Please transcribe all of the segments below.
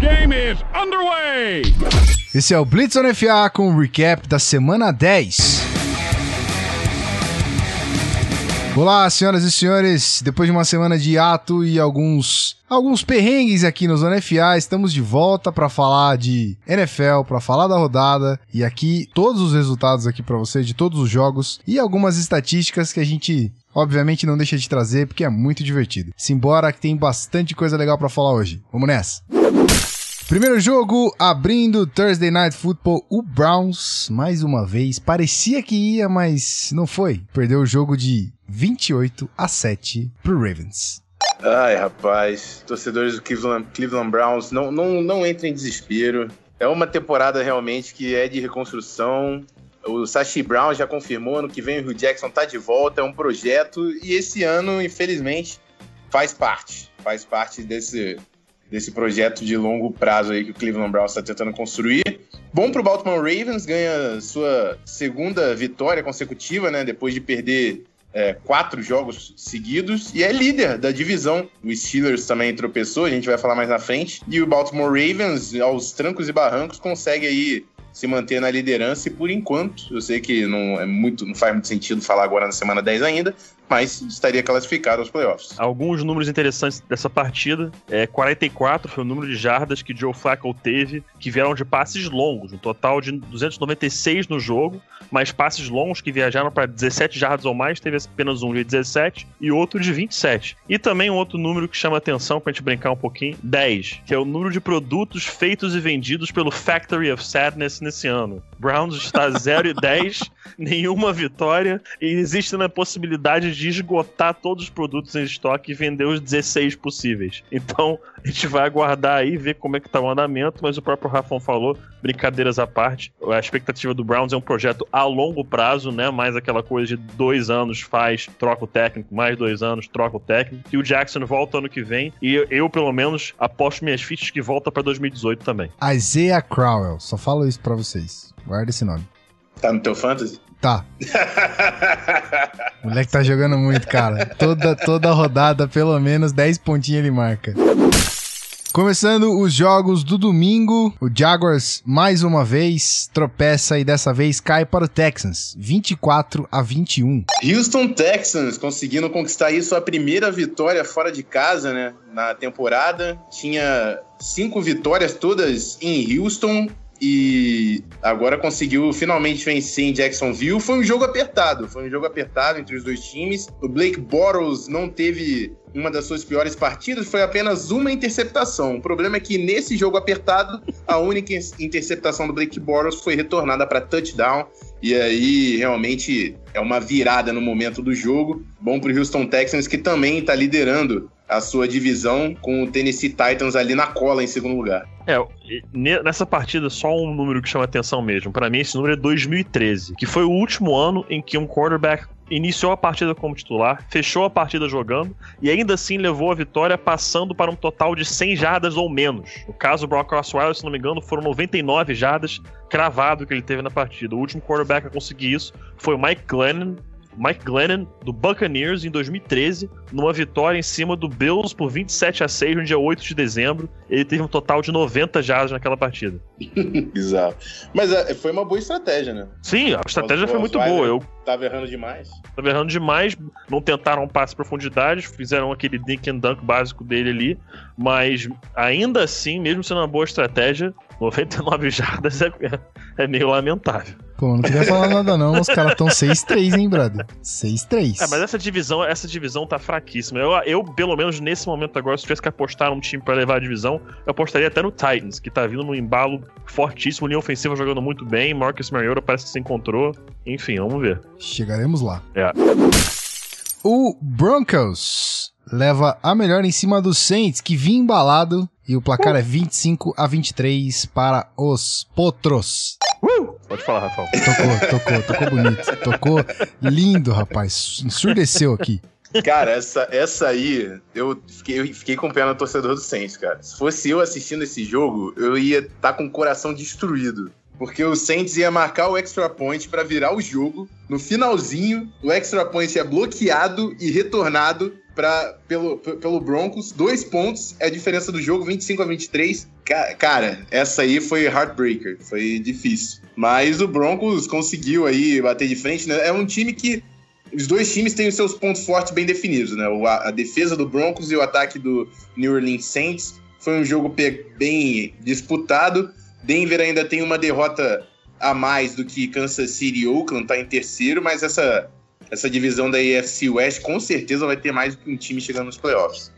game is underway. Esse é o Blitz on FA com o recap da semana 10. Olá, senhoras e senhores. Depois de uma semana de ato e alguns alguns perrengues aqui no Zona FA, estamos de volta para falar de NFL, para falar da rodada e aqui todos os resultados aqui para você de todos os jogos e algumas estatísticas que a gente obviamente não deixa de trazer porque é muito divertido. Simbora que tem bastante coisa legal para falar hoje. Vamos nessa. Primeiro jogo, abrindo Thursday Night Football, o Browns, mais uma vez, parecia que ia, mas não foi. Perdeu o jogo de 28 a 7 pro Ravens. Ai, rapaz, torcedores do Cleveland, Cleveland Browns, não, não, não entrem em desespero. É uma temporada realmente que é de reconstrução. O Sashi Brown já confirmou, ano que vem o Hugh Jackson tá de volta, é um projeto, e esse ano, infelizmente, faz parte. Faz parte desse, desse projeto de longo prazo aí que o Cleveland Browns está tentando construir. Bom para o Baltimore Ravens, ganha sua segunda vitória consecutiva, né? Depois de perder é, quatro jogos seguidos e é líder da divisão. O Steelers também tropeçou, a gente vai falar mais na frente. E o Baltimore Ravens, aos trancos e barrancos, consegue aí se manter na liderança e por enquanto, eu sei que não é muito, não faz muito sentido falar agora na semana 10 ainda, mas estaria classificado aos playoffs. Alguns números interessantes dessa partida. É, 44 foi o número de jardas que Joe Flacco teve, que vieram de passes longos, um total de 296 no jogo, mas passes longos que viajaram para 17 jardas ou mais, teve apenas um de 17 e outro de 27. E também um outro número que chama atenção para a gente brincar um pouquinho, 10, que é o número de produtos feitos e vendidos pelo Factory of Sadness nesse ano. Browns está 0 e 10, nenhuma vitória, e existe a possibilidade de de esgotar todos os produtos em estoque e vender os 16 possíveis. Então, a gente vai aguardar aí, ver como é que tá o andamento, mas o próprio Rafão falou, brincadeiras à parte, a expectativa do Browns é um projeto a longo prazo, né? Mais aquela coisa de dois anos faz, troca o técnico, mais dois anos, troca o técnico. E o Jackson volta ano que vem, e eu, pelo menos, aposto minhas fichas que volta para 2018 também. Isaiah Crowell, só falo isso para vocês. Guarda esse nome. Tá no teu fantasy? Tá. O moleque tá jogando muito, cara. Toda, toda rodada, pelo menos 10 pontinhos ele marca. Começando os jogos do domingo, o Jaguars mais uma vez tropeça e dessa vez cai para o Texans, 24 a 21. Houston Texans conseguindo conquistar aí sua primeira vitória fora de casa, né, na temporada. Tinha cinco vitórias todas em Houston e agora conseguiu finalmente vencer em Jacksonville. Foi um jogo apertado, foi um jogo apertado entre os dois times. O Blake Bortles não teve uma das suas piores partidas, foi apenas uma interceptação. O problema é que nesse jogo apertado, a única interceptação do Blake Bortles foi retornada para touchdown. E aí, realmente, é uma virada no momento do jogo. Bom para o Houston Texans, que também está liderando a sua divisão com o Tennessee Titans ali na cola em segundo lugar. É, nessa partida, só um número que chama atenção mesmo. Para mim, esse número é 2013, que foi o último ano em que um quarterback iniciou a partida como titular, fechou a partida jogando e ainda assim levou a vitória passando para um total de 100 jardas ou menos. No caso, o Brock Osweiler, se não me engano, foram 99 jardas cravado que ele teve na partida. O último quarterback a conseguir isso foi o Mike Glennon, Mike Glennon, do Buccaneers, em 2013, numa vitória em cima do Bills por 27 a 6 no dia 8 de dezembro. Ele teve um total de 90 jardas naquela partida. Bizarro. Mas é, foi uma boa estratégia, né? Sim, a estratégia foi muito boa. Eu tava errando demais. Tava errando demais, não tentaram um passe profundidade, fizeram aquele dink and dunk básico dele ali, mas ainda assim, mesmo sendo uma boa estratégia, 99 jardas é, é meio lamentável. Pô, não queria falar nada não, os caras estão 6-3, hein, brother? 6-3. É, mas essa divisão, essa divisão tá fraquíssima. Eu, eu, pelo menos nesse momento agora, se tivesse que apostar num time para levar a divisão, eu apostaria até no Titans, que tá vindo num embalo fortíssimo, linha ofensiva jogando muito bem, Marcus Mariota parece que se encontrou. Enfim, vamos ver. Chegaremos lá. É. O Broncos leva a melhor em cima do Saints, que vinha embalado, e o placar uh. é 25 a 23 para os Potros. Uh! Pode falar, Rafael. Tocou, tocou, tocou bonito. Tocou lindo, rapaz. Ensurdeceu aqui. Cara, essa, essa aí, eu fiquei, eu fiquei com pena no torcedor do Saints, cara. Se fosse eu assistindo esse jogo, eu ia estar tá com o coração destruído. porque o Saints ia marcar o extra point para virar o jogo. No finalzinho, o extra point é bloqueado e retornado pra, pelo, pelo Broncos. Dois pontos é a diferença do jogo, 25 a 23. Cara, essa aí foi heartbreaker, foi difícil. Mas o Broncos conseguiu aí bater de frente, né? É um time que os dois times têm os seus pontos fortes bem definidos, né? A, defesa do Broncos e o ataque do New Orleans Saints. Foi um jogo bem disputado. Denver ainda tem uma derrota a mais do que Kansas City e Oakland, tá em terceiro, mas essa, essa divisão da AFC West com certeza vai ter mais um time chegando nos playoffs.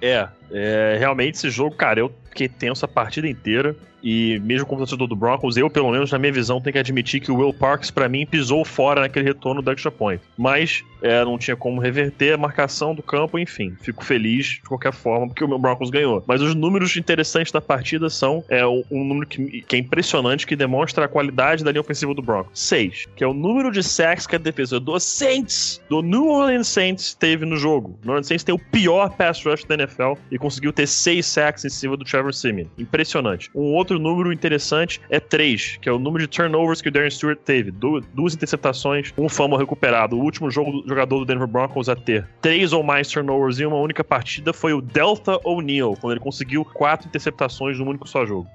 É, é realmente esse jogo, cara, eu fiquei tenso a partida inteira. E mesmo como torcedor do Broncos, eu, pelo menos na minha visão, tenho que admitir que o Will Parks, para mim, pisou fora naquele retorno do extra point. Mas é, não tinha como reverter a marcação do campo, enfim. Fico feliz de qualquer forma, porque o meu Broncos ganhou. Mas os números interessantes da partida são é, um, número que, que, é impressionante, que demonstra a qualidade da linha ofensiva do Broncos. Seis, que é o número de sacks que a defesa do Saints, do New Orleans Saints, teve no jogo. O New Orleans Saints tem o pior pass rush da NFL e conseguiu ter seis sacks em cima do Trevor Simeon. Impressionante. Um outro número interessante é 3, que é o número de turnovers que o Darren Stewart teve. Du duas interceptações, um fumble recuperado. O último jogo, jogador do Denver Broncos a ter três ou mais turnovers em uma única partida foi o Delta O'Neal, quando ele conseguiu quatro interceptações num único só jogo.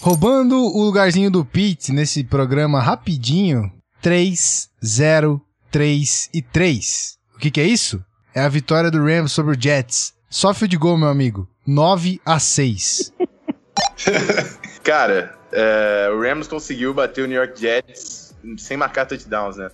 Roubando o lugarzinho do Pete nesse programa rapidinho, 3, 0, 3 e 3. O que, que é isso? É a vitória do Rams sobre o Jets. Só field goal, meu amigo. 9 a 6. Cara, é, o Rams conseguiu bater o New York Jets sem marcar touchdowns, né?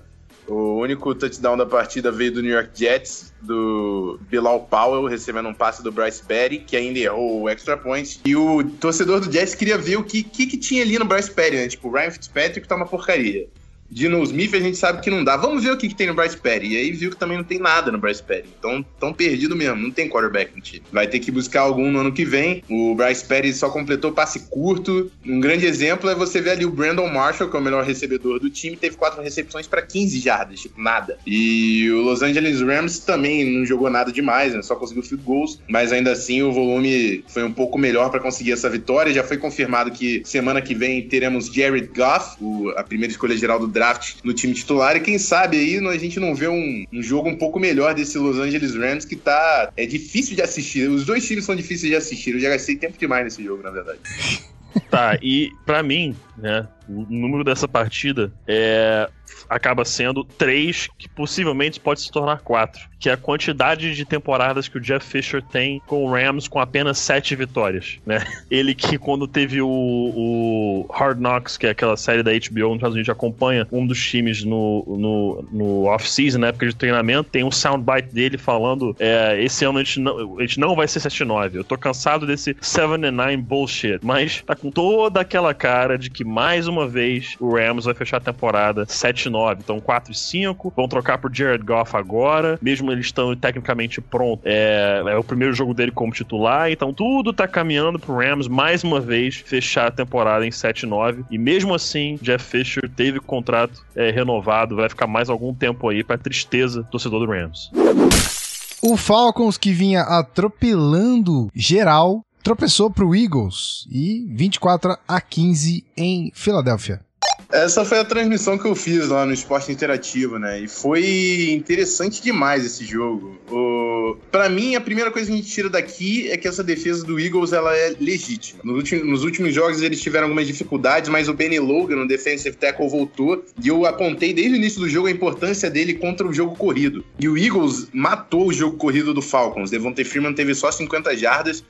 O único touchdown da partida veio do New York Jets, do Bilal Powell, recebendo um passe do Bryce Perry, que ainda errou o extra point. E o torcedor do Jets queria ver o que, que, que tinha ali no Bryce Perry, né? Tipo, o Ryan Fitzpatrick tá uma porcaria. Dino Smith a gente sabe que não dá. Vamos ver o que, que tem no Bryce Perry. E aí viu que também não tem nada no Bryce Perry. Então, tão perdido mesmo. Não tem quarterback no time. Vai ter que buscar algum no ano que vem. O Bryce Perry só completou passe curto. Um grande exemplo é você ver ali o Brandon Marshall, que é o melhor recebedor do time, teve quatro recepções para 15 jardas, tipo, nada. E o Los Angeles Rams também não jogou nada demais, né? Só conseguiu field goals, mas ainda assim o volume foi um pouco melhor para conseguir essa vitória. Já foi confirmado que semana que vem teremos Jared Goff, o, a primeira escolha geral do draft, no time titular. E quem sabe aí a gente não vê um, um jogo um pouco melhor desse Los Angeles Rams que tá. É difícil de assistir. Os dois times são difíceis de assistir. Eu já gastei tempo demais nesse jogo, na verdade. Tá, e para mim, né, o número dessa partida é acaba sendo três, que possivelmente pode se tornar quatro, que é a quantidade de temporadas que o Jeff Fisher tem com o Rams com apenas sete vitórias, né? Ele que quando teve o, o Hard Knocks, que é aquela série da HBO nos Estados Unidos, acompanha um dos times no, no, no off-season, na época de treinamento, tem um soundbite dele falando é, esse ano a gente, não, a gente não vai ser 7-9, eu tô cansado desse 7-9 bullshit, mas tá com toda aquela cara de que mais uma vez o Rams vai fechar a temporada 7-9, então 4 5, vão trocar por Jared Goff agora, mesmo eles estão tecnicamente prontos. É, é, o primeiro jogo dele como titular, então tudo tá caminhando pro Rams mais uma vez fechar a temporada em 7-9. E mesmo assim, Jeff Fisher teve contrato é, renovado, vai ficar mais algum tempo aí para tristeza do torcedor do Rams. O Falcons que vinha atropelando geral tropeçou pro Eagles e 24 a 15 em Filadélfia. Essa foi a transmissão que eu fiz lá no Esporte Interativo, né? E foi interessante demais esse jogo. O... Para mim, a primeira coisa que a gente tira daqui é que essa defesa do Eagles ela é legítima. Nos últimos, nos últimos jogos eles tiveram algumas dificuldades, mas o Benny Logan, no defensive tackle, voltou. E eu apontei desde o início do jogo a importância dele contra o jogo corrido. E o Eagles matou o jogo corrido do Falcons. Devontae Freeman teve só 50 jardas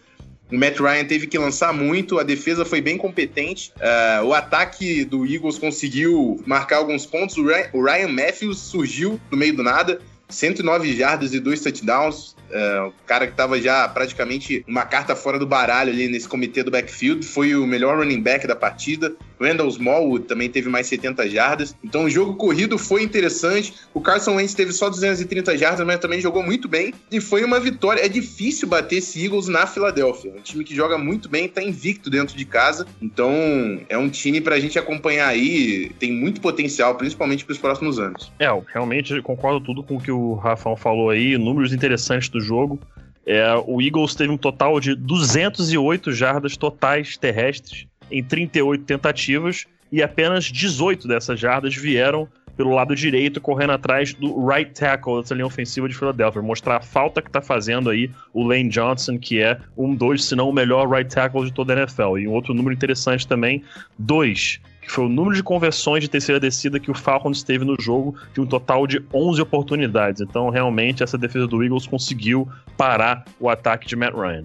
o Matt Ryan teve que lançar muito, a defesa foi bem competente. Uh, o ataque do Eagles conseguiu marcar alguns pontos. O Ryan, Matthews surgiu no meio do nada, 109 jardas e dois touchdowns. Uh, o cara que estava já praticamente uma carta fora do baralho ali nesse comitê do backfield, foi o melhor running back da partida. Randall Smallwood também teve mais 70 jardas. Então o jogo corrido foi interessante. O Carson Wentz teve só 230 jardas, mas também jogou muito bem. E foi uma vitória. É difícil bater esse Eagles na Filadélfia. É um time que joga muito bem, está invicto dentro de casa. Então é um time para a gente acompanhar aí. Tem muito potencial, principalmente para os próximos anos. É, realmente concordo tudo com o que o Rafael falou aí. Números interessantes do jogo. É, o Eagles teve um total de 208 jardas totais terrestres em 38 tentativas e apenas 18 dessas jardas vieram pelo lado direito, correndo atrás do right tackle dessa linha ofensiva de Philadelphia. Mostrar a falta que tá fazendo aí o Lane Johnson, que é um dos, se não o melhor right tackle de toda a NFL. E um outro número interessante também, dois que foi o número de conversões de terceira descida que o Falcons teve no jogo, de um total de 11 oportunidades. Então, realmente, essa defesa do Eagles conseguiu parar o ataque de Matt Ryan.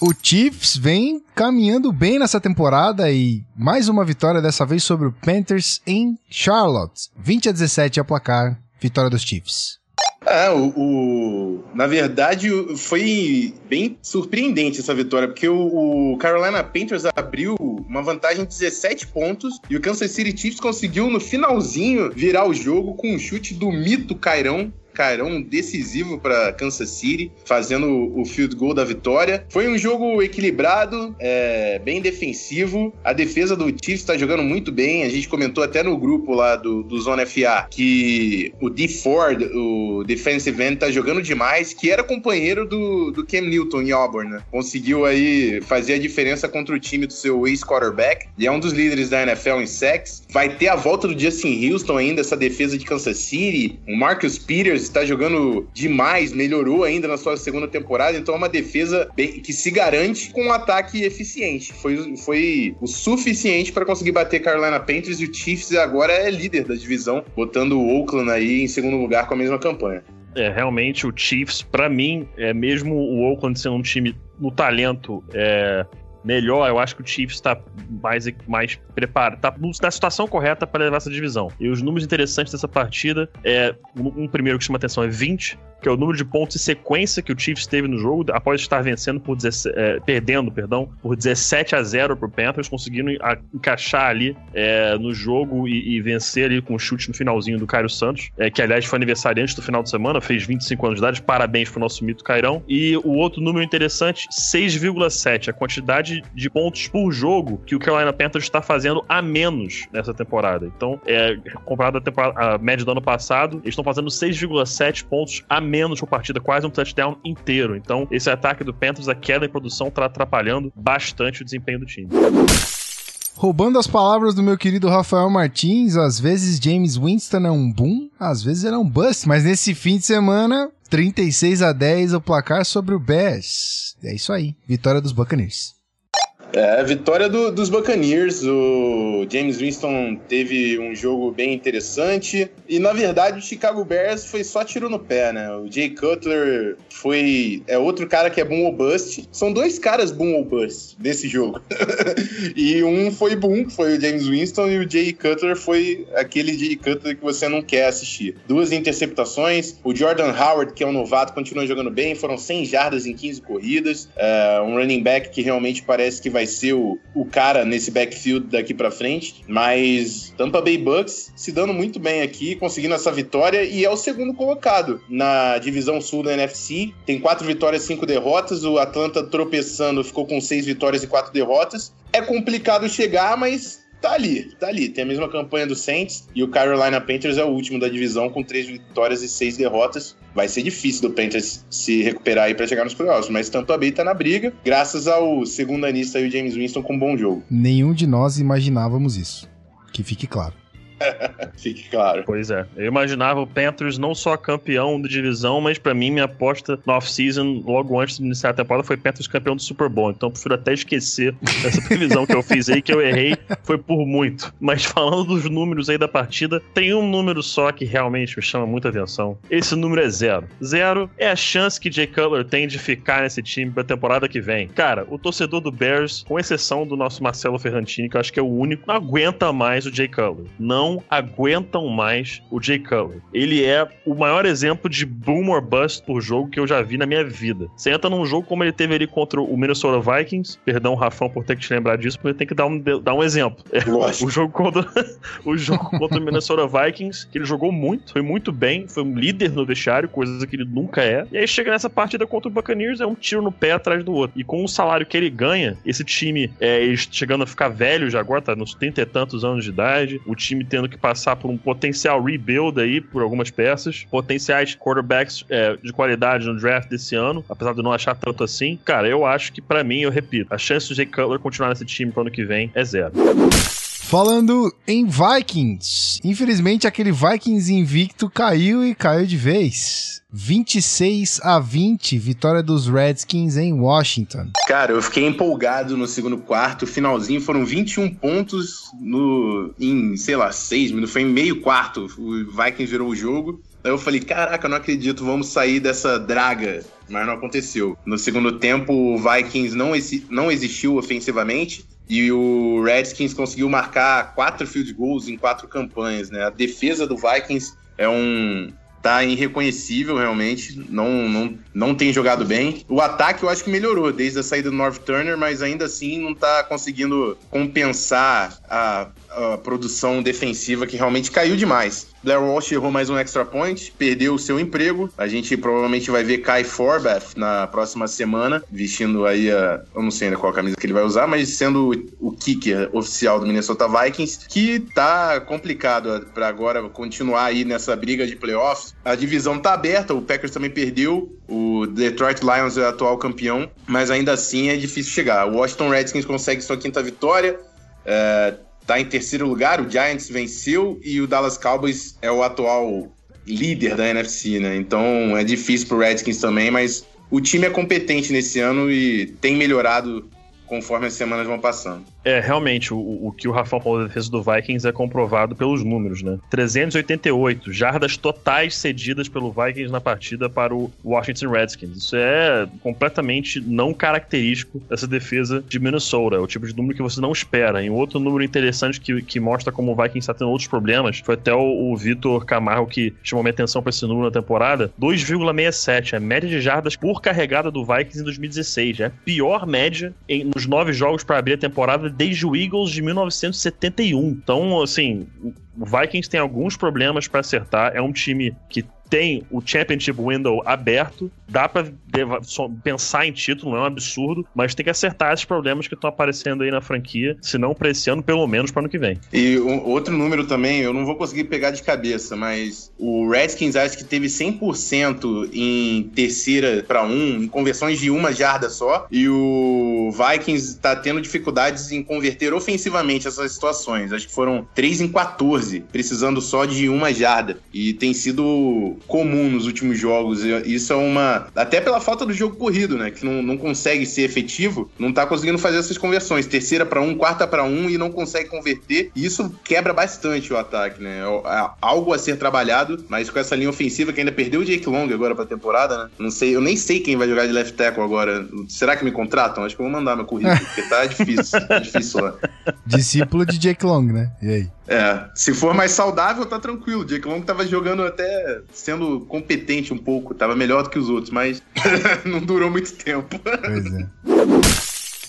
O Chiefs vem caminhando bem nessa temporada e mais uma vitória dessa vez sobre o Panthers em Charlotte. 20 a 17 a placar, vitória dos Chiefs. É, o, o, na verdade foi bem surpreendente essa vitória, porque o, o, Carolina Panthers abriu uma vantagem de 17 pontos e o Kansas City Chiefs conseguiu no finalzinho virar o jogo com um chute do mito Cairão carão decisivo para Kansas City, fazendo o field goal da vitória. Foi um jogo equilibrado, é, bem defensivo. A defesa do Chiefs está jogando muito bem. A gente comentou até no grupo lá do, do Zona FA que o D. Ford, o defensive end, tá jogando demais, que era companheiro do, do Cam Newton em Auburn, né? Conseguiu aí fazer a diferença contra o time do seu ex-quarterback. E é um dos líderes da NFL em sacks. Vai ter a volta do Justin Houston ainda, essa defesa de Kansas City. O Marcus Peters está jogando demais, melhorou ainda na sua segunda temporada, então é uma defesa bem, que se garante com um ataque eficiente. Foi, foi o suficiente para conseguir bater Carolina Panthers e o Chiefs agora é líder da divisão, botando o Oakland aí em segundo lugar com a mesma campanha. É, realmente o Chiefs, para mim, é mesmo o Oakland sendo um time no talento é, melhor, eu acho que o Chiefs está mais, mais preparado, tá na situação correta para levar essa divisão. E os números interessantes dessa partida é um primeiro que chama atenção é 20, que é o número de pontos e sequência que o Chiefs teve no jogo, após estar vencendo por 17, é, perdendo, perdão, por 17 a 0 pro Panthers, conseguindo encaixar ali é, no jogo e, e, vencer ali com o chute no finalzinho do Cairo Santos, é, que aliás foi aniversariante do final de semana, fez 25 anos de idade, parabéns pro nosso mito Cairão. E o outro número interessante, 6,7, a quantidade de pontos por jogo que o Carolina Panthers está fazendo a menos nessa temporada. Então, é, comparado à, média do ano passado, eles estão fazendo 6,7 pontos a menos menos por partida, quase um touchdown inteiro. Então, esse ataque do Panthers, a queda em produção, tá atrapalhando bastante o desempenho do time. Roubando as palavras do meu querido Rafael Martins, às vezes James Winston é um boom, às vezes ele é um bust, mas nesse fim de semana, 36 a 10 o placar sobre o Bears. É isso aí, vitória dos Buccaneers. É, vitória do, dos Buccaneers. O James Winston teve um jogo bem interessante. E, na verdade, o Chicago Bears foi só tiro no pé, né? O Jay Cutler foi... É outro cara que é boom ou bust. São dois caras boom ou bust desse jogo. e um foi boom, que foi o James Winston. E o Jay Cutler foi aquele Jay Cutler que você não quer assistir. Duas interceptações. O Jordan Howard, que é um novato, continua jogando bem. Foram 100 jardas em 15 corridas. É, um running back que realmente parece que vai vai ser o, o cara nesse backfield daqui para frente, mas Tampa Bay Bucks se dando muito bem aqui, conseguindo essa vitória e é o segundo colocado na divisão sul da NFC. Tem quatro vitórias, cinco derrotas. O Atlanta tropeçando ficou com seis vitórias e quatro derrotas. É complicado chegar, mas tá ali, tá ali. Tem a mesma campanha do Saints e o Carolina Panthers é o último da divisão com três vitórias e seis derrotas. Vai ser difícil do Panthers se recuperar aí para chegar nos playoffs, mas Tampa Bay tá na briga, graças ao segundo anista e o James Winston com um bom jogo. Nenhum de nós imaginávamos isso. Que fique claro. Fique claro. Pois é. Eu imaginava o Panthers não só campeão da divisão, mas para mim minha aposta no off-season, logo antes de iniciar a temporada, foi Panthers campeão do Super Bowl. Então eu prefiro até esquecer essa previsão que eu fiz aí, que eu errei, foi por muito. Mas falando dos números aí da partida, tem um número só que realmente me chama muita atenção. Esse número é zero. Zero é a chance que Jay Cutler tem de ficar nesse time pra temporada que vem. Cara, o torcedor do Bears, com exceção do nosso Marcelo Ferrantini, que eu acho que é o único, não aguenta mais o Jay Cutler. Não aguentam mais o Jay Cutler. Ele é o maior exemplo de boom or bust por jogo que eu já vi na minha vida. Você entra num jogo como ele teve ali contra o Minnesota Vikings, perdão, Rafão, por ter que te lembrar disso, porque tem que dar um, dar um exemplo. o jogo contra o jogo contra o Minnesota Vikings, que ele jogou muito, foi muito bem, foi um líder no vestiário, coisa que ele nunca é. E aí chega nessa partida contra o Buccaneers, é um tiro no pé atrás do outro. E com o salário que ele ganha, esse time é, chegando a ficar velho já agora, tá nos 30 e tantos anos de idade, o time tendo que passar por um potencial rebuild aí por algumas peças, potenciais quarterbacks é, de qualidade no draft desse ano, apesar de não achar tanto assim. Cara, eu acho que para mim, eu repito, a chance do Jay Cutler continuar nesse time pro ano que vem é zero. Falando em Vikings, infelizmente aquele Vikings invicto caiu e caiu de vez. 26 a 20, vitória dos Redskins em Washington. Cara, eu fiquei empolgado no segundo quarto, finalzinho foram 21 pontos no em, sei lá, 6 minutos, foi em meio quarto, o Vikings virou o jogo. Aí eu falei, caraca, não acredito, vamos sair dessa draga. Mas não aconteceu. No segundo tempo, o Vikings não, não existiu ofensivamente. E o Redskins conseguiu marcar quatro field goals em quatro campanhas, né? A defesa do Vikings é um, tá irreconhecível realmente, não, não, não tem jogado bem. O ataque eu acho que melhorou desde a saída do North Turner, mas ainda assim não tá conseguindo compensar a, a produção defensiva que realmente caiu demais. Blair Walsh errou mais um extra point, perdeu o seu emprego. A gente provavelmente vai ver Kai Forbath na próxima semana, vestindo aí a. Eu não sei ainda qual camisa que ele vai usar, mas sendo o kicker oficial do Minnesota Vikings, que tá complicado para agora continuar aí nessa briga de playoffs. A divisão tá aberta, o Packers também perdeu, o Detroit Lions é o atual campeão, mas ainda assim é difícil chegar. O Washington Redskins consegue sua quinta vitória. É, tá em terceiro lugar, o Giants venceu e o Dallas Cowboys é o atual líder da NFC, né? Então é difícil pro Redskins também, mas o time é competente nesse ano e tem melhorado conforme as semanas vão passando. É, realmente, o, o que o Rafael falou da defesa do Vikings é comprovado pelos números, né? 388 jardas totais cedidas pelo Vikings na partida para o Washington Redskins. Isso é completamente não característico dessa defesa de Minnesota. É o tipo de número que você não espera. E outro número interessante que, que mostra como o Vikings está tendo outros problemas foi até o, o Vitor Camargo que chamou minha atenção para esse número na temporada. 2,67. A média de jardas por carregada do Vikings em 2016. É a pior média em, nos nove jogos para abrir a temporada desde o Eagles de 1971. Então, assim, o Vikings tem alguns problemas para acertar. É um time que tem o Championship Window aberto, dá para pensar em título, não é um absurdo, mas tem que acertar esses problemas que estão aparecendo aí na franquia, se não para esse ano, pelo menos para ano que vem. E um, outro número também, eu não vou conseguir pegar de cabeça, mas o Redskins acho que teve 100% em terceira para um, em conversões de uma jarda só, e o Vikings está tendo dificuldades em converter ofensivamente essas situações. Acho que foram 3 em 14, precisando só de uma jarda. E tem sido comum nos últimos jogos. Isso é uma. Até pela falta do jogo corrido, né? Que não, não consegue ser efetivo, não tá conseguindo fazer essas conversões. Terceira para um, quarta para um e não consegue converter. E isso quebra bastante o ataque, né? É, é algo a ser trabalhado, mas com essa linha ofensiva que ainda perdeu o Jake Long agora pra temporada, né? Não sei, eu nem sei quem vai jogar de left tackle agora. Será que me contratam? Acho que eu vou mandar meu currículo, porque tá difícil. tá difícil lá. Discípulo de Jake Long, né? E aí? É, se for mais saudável, tá tranquilo. O Jake Long tava jogando até sendo competente um pouco, tava melhor do que os outros, mas não durou muito tempo. Pois é.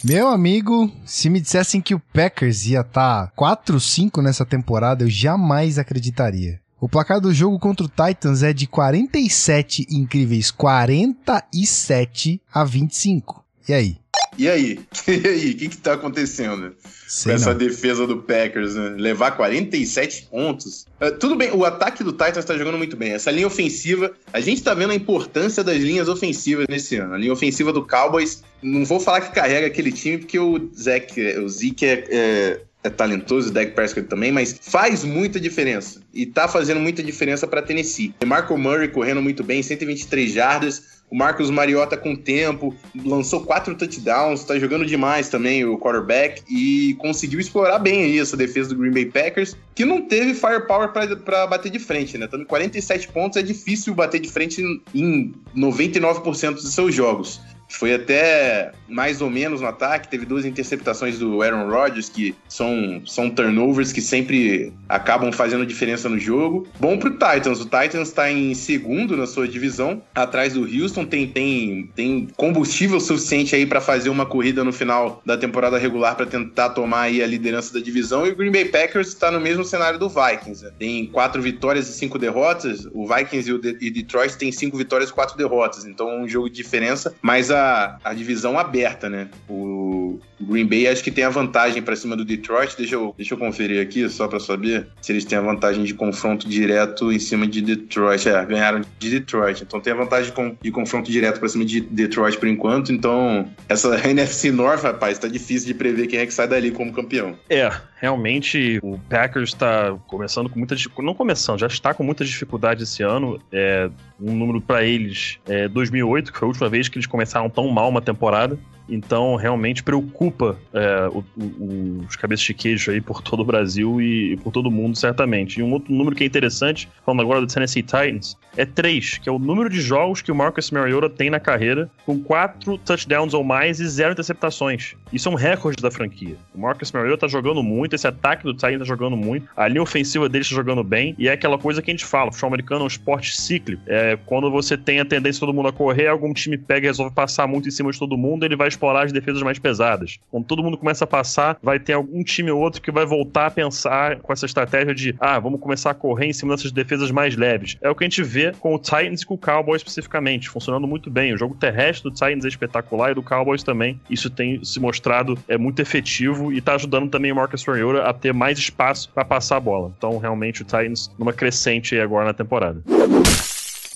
Meu amigo, se me dissessem que o Packers ia estar tá 4-5 nessa temporada, eu jamais acreditaria. O placar do jogo contra o Titans é de 47 incríveis 47 a 25. E aí? E aí? E aí? O que, que tá acontecendo? Sei com essa não. defesa do Packers, né? Levar 47 pontos. Uh, tudo bem, o ataque do Titans tá jogando muito bem. Essa linha ofensiva, a gente tá vendo a importância das linhas ofensivas nesse ano. A linha ofensiva do Cowboys, não vou falar que carrega aquele time, porque o Zeke, o Zeke é, é é talentoso, o Dak Prescott também, mas faz muita diferença. E tá fazendo muita diferença para Tennessee. Marco Murray correndo muito bem, 123 jardas. O Marcos Mariota com tempo, lançou quatro touchdowns, tá jogando demais também o quarterback e conseguiu explorar bem aí essa defesa do Green Bay Packers, que não teve firepower para bater de frente, né? Também 47 pontos é difícil bater de frente em 99% dos seus jogos. Foi até mais ou menos no ataque. Teve duas interceptações do Aaron Rodgers, que são, são turnovers que sempre acabam fazendo diferença no jogo. Bom pro Titans. O Titans está em segundo na sua divisão, atrás do Houston. Tem, tem, tem combustível suficiente aí para fazer uma corrida no final da temporada regular para tentar tomar aí a liderança da divisão. E o Green Bay Packers está no mesmo cenário do Vikings. Né? Tem quatro vitórias e cinco derrotas. O Vikings e o De e Detroit tem cinco vitórias e quatro derrotas. Então, é um jogo de diferença. Mas a, a divisão aberta, né? O Green Bay acho que tem a vantagem para cima do Detroit. Deixa eu, deixa eu conferir aqui só para saber se eles têm a vantagem de confronto direto em cima de Detroit. É, ganharam de Detroit. Então tem a vantagem de, confronto direto para cima de Detroit por enquanto. Então essa NFC North, rapaz, tá difícil de prever quem é que sai dali como campeão. É, Realmente, o Packers está começando com muita Não começando, já está com muita dificuldade esse ano. É um número para eles é 2008, que foi a última vez que eles começaram tão mal uma temporada. Então, realmente preocupa é, o, o, os cabeças de queijo aí por todo o Brasil e, e, por todo o mundo, certamente. E um outro número que é interessante, falando agora do Tennessee Titans, é 3, que é o número de jogos que o Marcus Mariota tem na carreira, com 4 touchdowns ou mais e 0 interceptações. Isso é um recorde da franquia. O Marcus Mariota tá jogando muito, esse ataque do Titans tá jogando muito, a linha ofensiva dele está jogando bem, e é aquela coisa que a gente fala, o futebol americano é um esporte cíclico. É, quando você tem a tendência de todo mundo a correr, algum time pega e resolve passar muito em cima de todo mundo, ele vai explorar as defesas mais pesadas. Quando todo mundo começa a passar, vai ter algum time ou outro que vai voltar a pensar com essa estratégia de, ah, vamos começar a correr em cima dessas defesas mais leves. É o que a gente vê com o Titans e com o Cowboys especificamente, funcionando muito bem. O jogo terrestre do Titans é espetacular e do Cowboys também. Isso tem se mostrado é muito efetivo e tá ajudando também o Marcus Mariota a ter mais espaço para passar a bola. Então, realmente, o Titans numa crescente agora na temporada.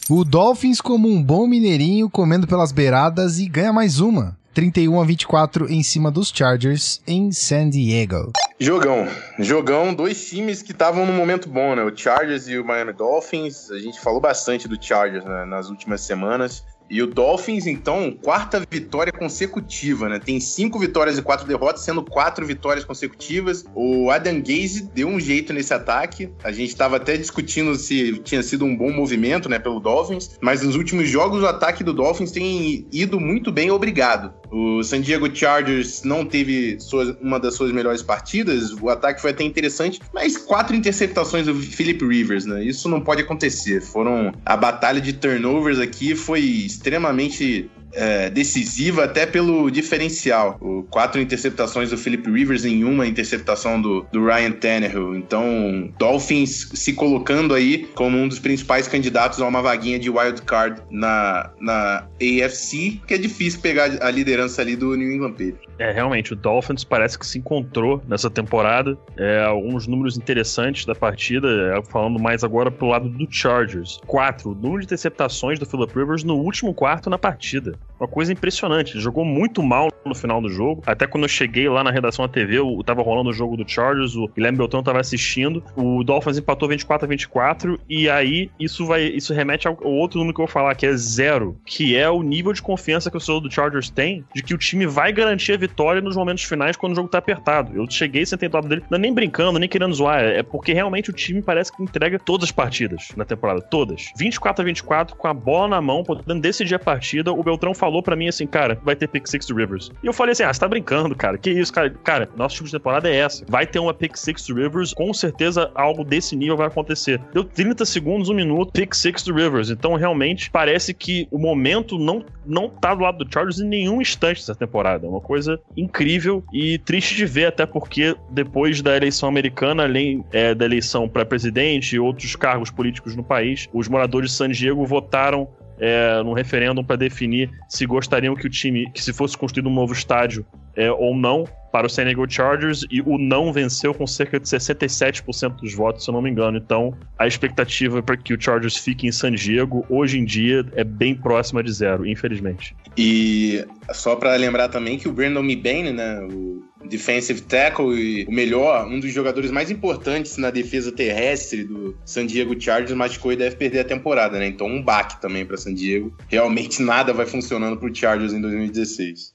O Dolphins como um bom mineirinho comendo pelas beiradas e ganha mais uma. 31 a 24 em cima dos Chargers em San Diego. Jogão. Jogão, dois times que estavam num momento bom, né? O Chargers e o Miami Dolphins. A gente falou bastante do Chargers né, nas últimas semanas. E o Dolphins, então, quarta vitória consecutiva, né? Tem cinco vitórias e quatro derrotas, sendo quatro vitórias consecutivas. O Adam Gaze deu um jeito nesse ataque. A gente estava até discutindo se tinha sido um bom movimento, né, pelo Dolphins. Mas nos últimos jogos, o ataque do Dolphins tem ido muito bem, obrigado. O San Diego Chargers não teve suas, uma das suas melhores partidas. O ataque foi até interessante, mas quatro interceptações do Philip Rivers, né? Isso não pode acontecer. Foram a batalha de turnovers aqui foi extremamente é, decisiva até pelo diferencial. O quatro interceptações do Philip Rivers em uma interceptação do, do Ryan Tannehill. Então, Dolphins se colocando aí como um dos principais candidatos a uma vaguinha de wild card na, na AFC, que é difícil pegar a liderança ali do New England Patriots. É, realmente, o Dolphins parece que se encontrou nessa temporada. É, alguns números interessantes da partida, é, falando mais agora pro lado do Chargers. Quatro, o número de interceptações do Philip Rivers no último quarto na partida. Uma coisa impressionante. Ele jogou muito mal no final do jogo. Até quando eu cheguei lá na redação da TV, eu tava rolando o jogo do Chargers, o Guilherme Beltrão tava assistindo. O Dolphins empatou 24 a 24 e aí isso vai isso remete ao, outro número que eu vou falar, que é zero, que é o nível de confiança que o senhor do Chargers tem de que o time vai garantir a vitória nos momentos finais quando o jogo tá apertado. Eu cheguei, do lado dele, não é nem brincando, nem querendo zoar, é porque realmente o time parece que entrega todas as partidas na temporada, todas. 24 a 24 com a bola na mão, podendo decidir a partida. O Beltrão falou para mim assim, cara, vai ter pick six Rivers. E eu falei assim, ah, você tá brincando, cara. Que isso, cara? Cara, nosso tipo de temporada é essa. Vai ter uma pick six Rivers, com certeza algo desse nível vai acontecer. Deu 30 segundos, um minuto, pick six Rivers. Então, realmente, parece que o momento não, não tá do lado do Chargers em nenhum instante dessa temporada. É uma coisa incrível e triste de ver, até porque depois da eleição americana, além é, da eleição para presidente e outros cargos políticos no país, os moradores de San Diego votaram é, num referêndum para definir se gostariam que o time, que se fosse construído um novo estádio é, ou não para o San Diego Chargers e o não venceu com cerca de 67% dos votos, se eu não me engano. Então, a expectativa para que o Chargers fique em San Diego hoje em dia é bem próxima de zero, infelizmente. E só para lembrar também que o Brandon Mebane, né, o defensive tackle e o melhor, um dos jogadores mais importantes na defesa terrestre do San Diego Chargers, machucou e deve perder a temporada, né? Então um baque também para San Diego. Realmente nada vai funcionando para o Chargers em 2016.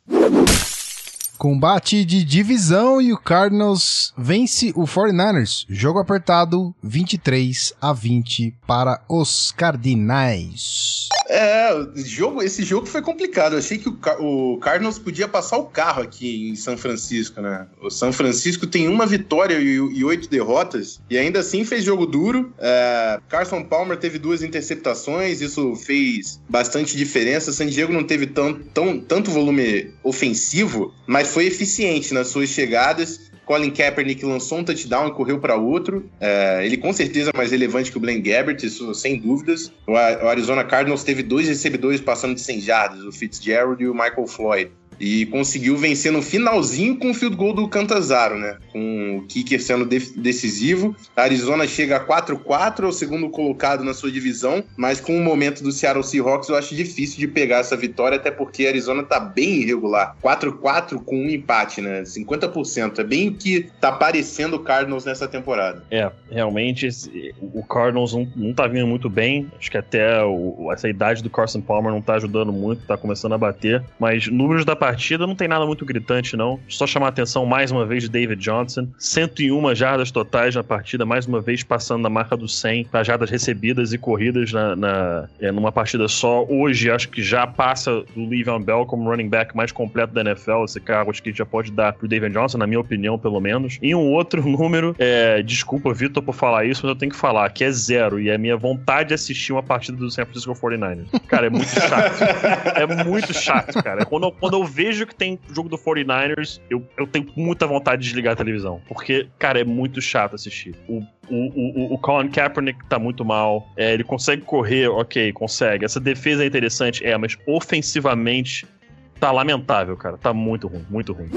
Combate de divisão e o Cardinals vence o 49ers. Jogo apertado 23 a 20 para os Cardinais. É, jogo, esse jogo foi complicado. Eu achei que o, o Cardinals podia passar o carro aqui em São Francisco, né? O São Francisco tem uma vitória e, e oito derrotas, e ainda assim fez jogo duro. É, Carson Palmer teve duas interceptações, isso fez bastante diferença. San Diego não teve tão, tão, tanto volume ofensivo, mas foi eficiente nas suas chegadas. Colin Kaepernick lançou um touchdown e correu para outro. É, ele com certeza é mais relevante que o Blaine Gabbert, isso sem dúvidas. O, Arizona Cardinals teve dois recebedores passando de 100 jardas, o Fitzgerald e o Michael Floyd. E conseguiu vencer no finalzinho com o field goal do Cantazaro, né? Com o kicker sendo de decisivo. A Arizona chega a 4-4, é o segundo colocado na sua divisão, mas com o momento do Seattle Seahawks eu acho difícil de pegar essa vitória, até porque a Arizona tá bem irregular. 4-4 com um empate, né? 50%. É bem que tá parecendo o Cardinals nessa temporada. É, realmente o Cardinals não, não tá vindo muito bem. Acho que até o, essa idade do Carson Palmer não tá ajudando muito, tá começando a bater. Mas números da partida não tem nada muito gritante, não. Só chamar a atenção mais uma vez de David Johnson. 101 jardas totais na partida, mais uma vez passando na marca dos 100 para jardas recebidas e corridas na, na é, numa partida só. Hoje acho que já passa do Le'Veon Bell como running back mais completo da NFL. Esse cargo acho que já pode dar pro David Johnson, na minha opinião, pelo menos. E um outro número, é, desculpa, Vitor, por falar isso, mas eu tenho que falar, que é zero. E é minha vontade de assistir uma partida do San Francisco 49ers. Cara, é muito chato. é muito chato, cara. Quando quando eu vejo que tem jogo do 49ers, eu, eu tenho muita vontade de desligar a televisão. Porque, cara, é muito chato assistir. O o, o, o Colin Kaepernick tá muito mal. É, ele consegue correr, ok, consegue. Essa defesa é interessante, é, mas ofensivamente tá lamentável, cara. Tá muito ruim, muito ruim.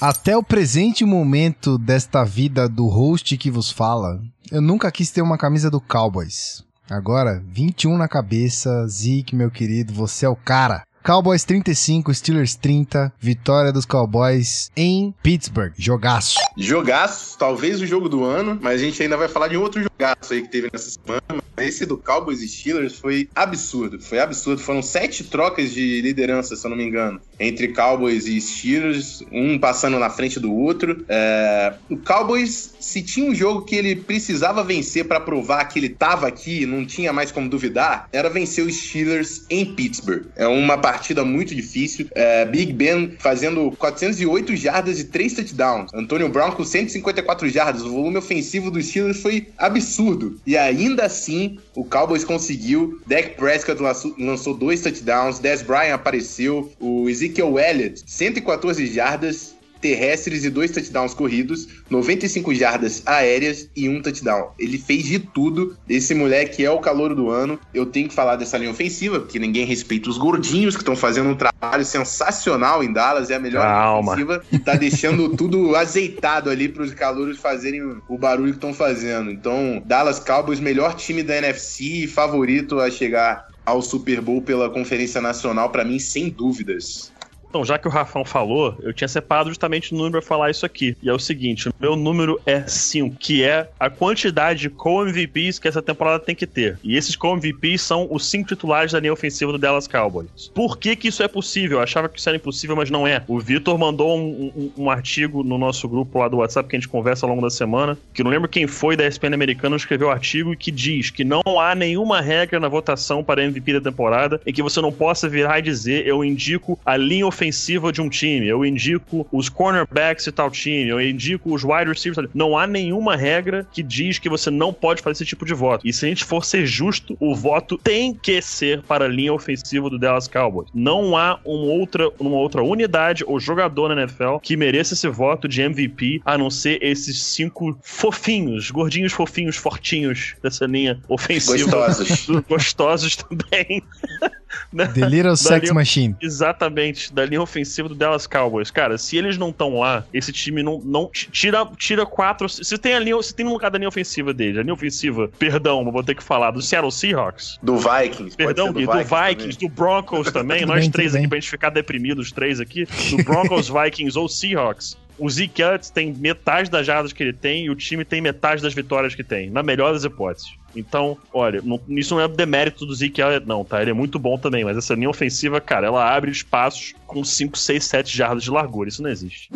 Até o presente momento desta vida do host que vos fala, eu nunca quis ter uma camisa do Cowboys. Agora, 21 na cabeça, Zeke, meu querido, você é o cara. Cowboys 35, Steelers 30, vitória dos Cowboys em Pittsburgh. Jogaço. Jogaço, talvez o jogo do ano, mas a gente ainda vai falar de outro jogaço aí que teve nessa semana. Esse do Cowboys e Steelers foi absurdo, foi absurdo. Foram sete trocas de liderança, se eu não me engano, entre Cowboys e Steelers, um passando na frente do outro. É... O Cowboys, se tinha um jogo que ele precisava vencer para provar que ele tava aqui, não tinha mais como duvidar, era vencer os Steelers em Pittsburgh. É uma muito difícil. É, Big Ben fazendo 408 jardas e 3 touchdowns. Antônio Brown com 154 jardas. O volume ofensivo dos Steelers foi absurdo. E ainda assim, o Cowboys conseguiu. Dak Prescott lançou dois touchdowns. Des Bryant apareceu. O Ezekiel Elliott, 114 jardas terrestres e dois touchdowns corridos, 95 jardas aéreas e um touchdown. Ele fez de tudo. Esse moleque é o calor do ano. Eu tenho que falar dessa linha ofensiva, porque ninguém respeita os gordinhos que estão fazendo um trabalho sensacional em Dallas. É a melhor Calma. linha ofensiva. E tá deixando tudo azeitado ali para os calouros fazerem o barulho que estão fazendo. Então, Dallas Cowboys, melhor time da NFC, favorito a chegar ao Super Bowl pela Conferência Nacional, para mim, sem dúvidas. Então, já que o Rafão falou, eu tinha separado justamente o número para falar isso aqui. E é o seguinte: o meu número é 5, que é a quantidade de co-MVPs que essa temporada tem que ter. E esses co-MVPs são os cinco titulares da linha ofensiva do Dallas Cowboys. Por que, que isso é possível? Eu achava que isso era impossível, mas não é. O Vitor mandou um, um, um, artigo no nosso grupo lá do WhatsApp que a gente conversa ao longo da semana, que não lembro quem foi da ESPN americana, escreveu o um artigo que diz que não há nenhuma regra na votação para MVP da temporada em que você não possa virar e dizer eu indico a linha ofensiva ofensiva de um time, eu indico os cornerbacks de tal time, eu indico os wide receivers. Não há nenhuma regra que diz que você não pode fazer esse tipo de voto. E se a gente for ser justo, o voto tem que ser para a linha ofensiva do Dallas Cowboys. Não há uma outra, uma outra unidade ou jogador na NFL que mereça esse voto de MVP, a não ser esses cinco fofinhos, gordinhos fofinhos, fortinhos dessa linha ofensiva. Gostosos. Gostosos também. The Little Sex linha, Machine. Exatamente, da linha ofensiva do Dallas Cowboys. Cara, se eles não estão lá, esse time não, não tira, tira quatro. Se tem a linha, se tem um lugar da linha ofensiva dele, a linha ofensiva, perdão, vou ter que falar, do Seattle Seahawks. Do Vikings. Perdão, do, Gui, do Vikings, do Broncos também. nós bem, três aqui, pra gente ficar deprimidos, os três aqui. Do Broncos, Vikings ou Seahawks. O Zeke Elliott tem metade das jardas que ele tem e o time tem metade das vitórias que tem, na melhor das hipóteses. Então, olha, não, isso não é demérito do Elliott, não, tá? Ele é muito bom também, mas essa linha ofensiva, cara, ela abre espaços com 5, 6, 7 jardas de largura. Isso não existe.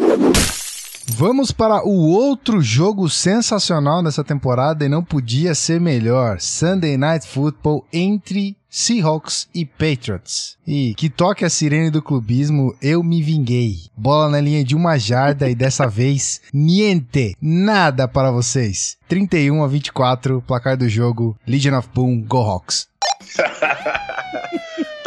Vamos para o outro jogo sensacional dessa temporada e não podia ser melhor. Sunday Night Football entre Seahawks e Patriots. E que toque a sirene do clubismo, eu me vinguei. Bola na linha de uma jarda e dessa vez, niente, nada para vocês. 31 a 24, placar do jogo, Legion of Boom, Go Hawks.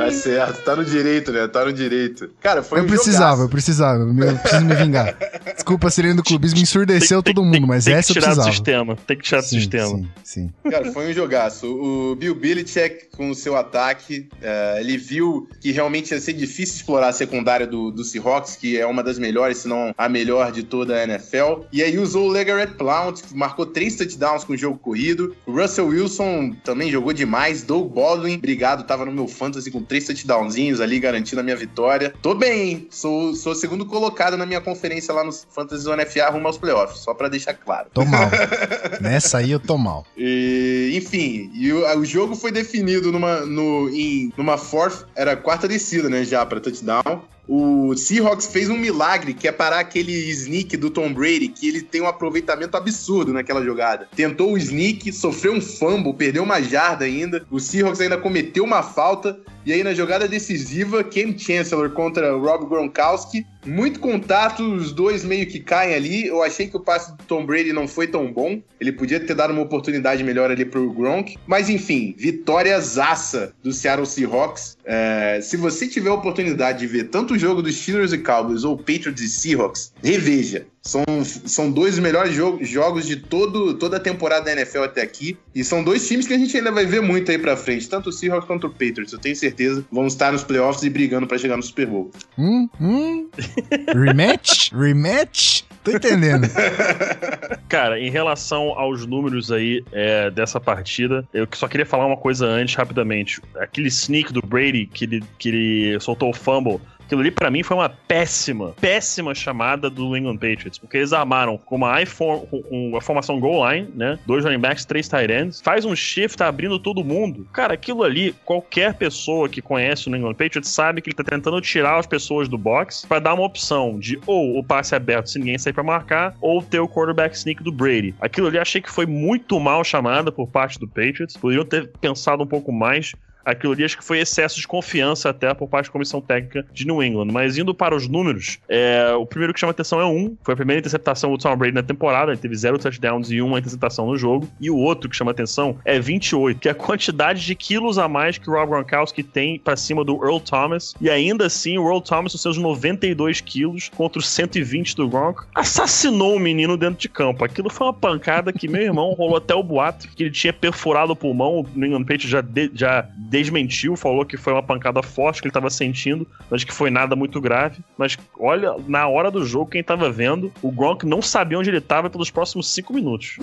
tá certo, tá no direito, né? Tá no direito. Cara, foi eu um precisava, jogaço. eu precisava. Eu preciso me vingar. Desculpa, Sirene do Clubismo ensurdeceu todo mundo, mas tem essa que eu tirar do precisava. sistema. Tem que tirar do Sim, sistema. sim, sim. Cara, foi um jogaço. O Bill Belichick, com o seu ataque, eh, ele viu que realmente ia ser difícil explorar a secundária do, do Seahawks, que é uma das melhores, se não a melhor de toda a NFL. E aí usou o Legarrette Blount, que marcou três touchdowns com o jogo corrido. O Russell Wilson também jogou demais. Doug Baldwin, obrigado, tava no meu fantasy com três touchdownzinhos ali, garantindo a minha vitória. Tô bem, hein? Sou, sou segundo colocado na minha conferência lá no Fantasy Zone FA rumo aos playoffs, só pra deixar claro. Tô mal. Nessa aí eu tô mal. E, enfim, e o, o jogo foi definido numa, no, em, numa fourth, era quarta descida, né, já pra touchdown. O Seahawks fez um milagre, que é parar aquele sneak do Tom Brady, que ele tem um aproveitamento absurdo naquela jogada. Tentou o sneak, sofreu um fumble, perdeu uma jarda ainda. O Seahawks ainda cometeu uma falta. E aí, na jogada decisiva, Ken Chancellor contra Rob Gronkowski. Muito contato, os dois meio que caem ali. Eu achei que o passe do Tom Brady não foi tão bom. Ele podia ter dado uma oportunidade melhor ali pro Gronk. Mas enfim, vitória zaça do Seattle Seahawks. É, se você tiver a oportunidade de ver tanto o jogo dos Steelers e Cowboys ou Patriots e Seahawks, reveja. São, são dois melhores jo jogos de todo, toda a temporada da NFL até aqui. E são dois times que a gente ainda vai ver muito aí pra frente. Tanto o Seahawks quanto o Patriots. Eu tenho certeza vão estar nos playoffs e brigando pra chegar no Super Bowl. Hum, hum. Rematch? Rematch? Tô entendendo. Cara, em relação aos números aí é, dessa partida, eu só queria falar uma coisa antes, rapidamente. Aquele sneak do Brady que ele, que ele soltou o fumble. Aquilo ali, pra mim, foi uma péssima, péssima chamada do England Patriots. Porque eles armaram com uma com- a formação goal line, né? Dois running backs, três tight ends. Faz um shift, tá abrindo todo mundo. Cara, aquilo ali, qualquer pessoa que conhece o New England Patriots sabe que ele tá tentando tirar as pessoas do box pra dar uma opção de ou o passe aberto se ninguém sair pra marcar, ou ter o quarterback sneak do Brady. Aquilo ali achei que foi muito mal chamada por parte do Patriots. Poderiam ter pensado um pouco mais Aquilo ali acho que foi excesso de confiança até por parte da comissão técnica de New England. Mas indo para os números, é, o primeiro que chama atenção é um. Foi a primeira interceptação do Tom Brady na temporada. Ele teve zero touchdowns e uma interceptação no jogo. E o outro que chama atenção é 28, que é a quantidade de quilos a mais que o Rob Gronkowski tem para cima do Earl Thomas. E ainda assim, o Earl Thomas, com seus 92 quilos contra os 120 do Gronk, assassinou o menino dentro de campo. Aquilo foi uma pancada que meu irmão rolou até o boato que ele tinha perfurado o pulmão. O New England Patriots já, de- já desmentiu, falou que foi uma pancada forte que ele estava sentindo, mas que foi nada muito grave. Mas olha, na hora do jogo, quem tava vendo, o Gronk não sabia onde ele estava pelos próximos cinco minutos.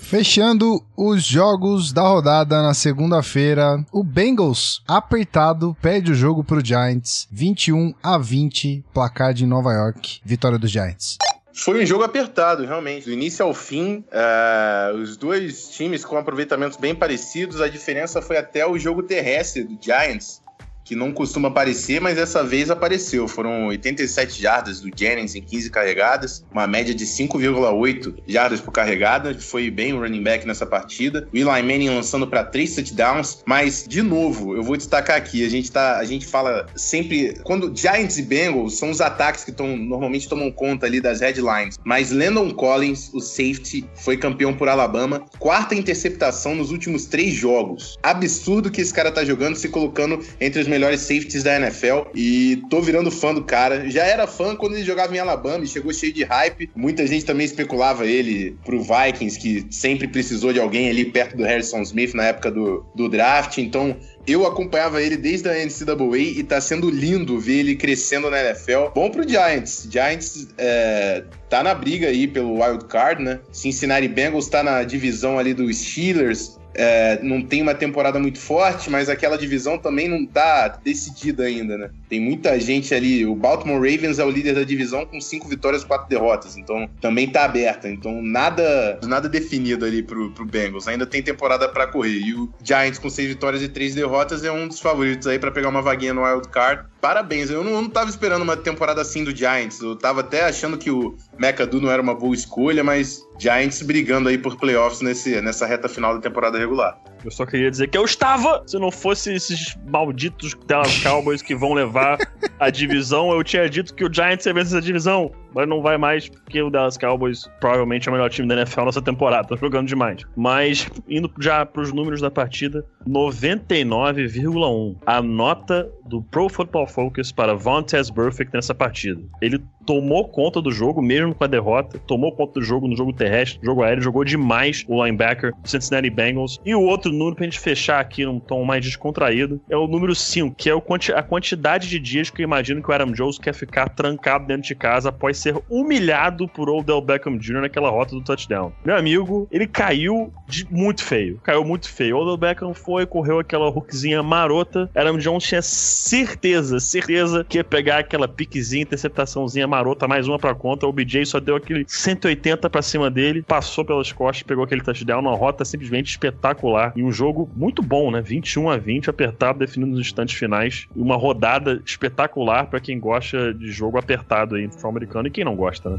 Fechando os jogos da rodada na segunda-feira, o Bengals apertado perde o jogo pro Giants, 21 a 20, placar de Nova York, vitória dos Giants. Foi um jogo apertado, realmente. Do início ao fim, eh, os dois times com aproveitamentos bem parecidos. A diferença foi até o jogo terrestre do Giants, que não costuma aparecer, mas dessa vez apareceu. Foram 87 jardas do Jennings em 15 carregadas, uma média de 5,8 jardas por carregada. Foi bem o running back nessa partida. O Eli Manning lançando para três touchdowns, mas de novo, eu vou destacar aqui, a gente tá, a gente fala sempre quando Giants e Bengals são os ataques que tão, normalmente tomam conta ali das headlines, mas Landon Collins, o safety, foi campeão por Alabama, quarta interceptação nos últimos três jogos. Absurdo que esse cara tá jogando, se colocando entre os melhores safeties da NFL e tô virando fã do cara. Já era fã quando ele jogava em Alabama e chegou cheio de hype. Muita gente também especulava ele pro Vikings, que sempre precisou de alguém ali perto do Harrison Smith na época do, do draft. Então, eu acompanhava ele desde a NCAA e tá sendo lindo ver ele crescendo na NFL. Bom pro Giants. Giants é, tá na briga aí pelo wild card, né? Cincinnati Bengals tá na divisão ali dos Steelers. É, não tem uma temporada muito forte, mas aquela divisão também não tá decidida ainda, né? Tem muita gente ali. O Baltimore Ravens é o líder da divisão com cinco vitórias e quatro derrotas. Então também tá aberta. Então nada nada definido ali pro, pro Bengals. Ainda tem temporada para correr. E o Giants com seis vitórias e três derrotas é um dos favoritos aí para pegar uma vaguinha no Wild Card. Parabéns. Eu não, eu não tava esperando uma temporada assim do Giants. Eu tava até achando que o McAdoo não era uma boa escolha, mas Giants brigando aí por playoffs nesse, nessa reta final da temporada regular. Eu só queria dizer que eu estava. Se não fosse esses malditos Dallas Cowboys que vão levar a divisão, eu tinha dito que o Giants ia vencer essa divisão. Mas não vai mais, porque o Dallas Cowboys provavelmente é o melhor time da NFL nessa temporada. Tá jogando demais. Mas, indo já pros números da partida, 99,1. A nota do Pro Football Focus para Vontez Perfect nessa partida. Ele tomou conta do jogo, mesmo com a derrota, tomou conta do jogo no jogo terrestre, jogo aéreo, jogou demais o linebacker do Cincinnati Bengals. E o outro número pra gente fechar aqui num tom mais descontraído é o número 5, que é a quantidade de dias que eu imagino que o Adam Jones quer ficar trancado dentro de casa após ser humilhado por Odell Beckham Jr. naquela rota do touchdown. Meu amigo, ele caiu de muito feio. Caiu muito feio. Odell Beckham foi, correu aquela hookzinha marota. Adam Jones tinha certeza, certeza que ia pegar aquela piquezinha, interceptaçãozinha marota marota, mais uma pra conta. O BJ só deu aquele 180 pra cima dele, passou pelas costas, pegou aquele touchdown, uma rota simplesmente espetacular. E um jogo muito bom, né? 21 a 20, apertado, definindo nos instantes finais. Uma rodada espetacular para quem gosta de jogo apertado aí futebol americano e quem não gosta, né?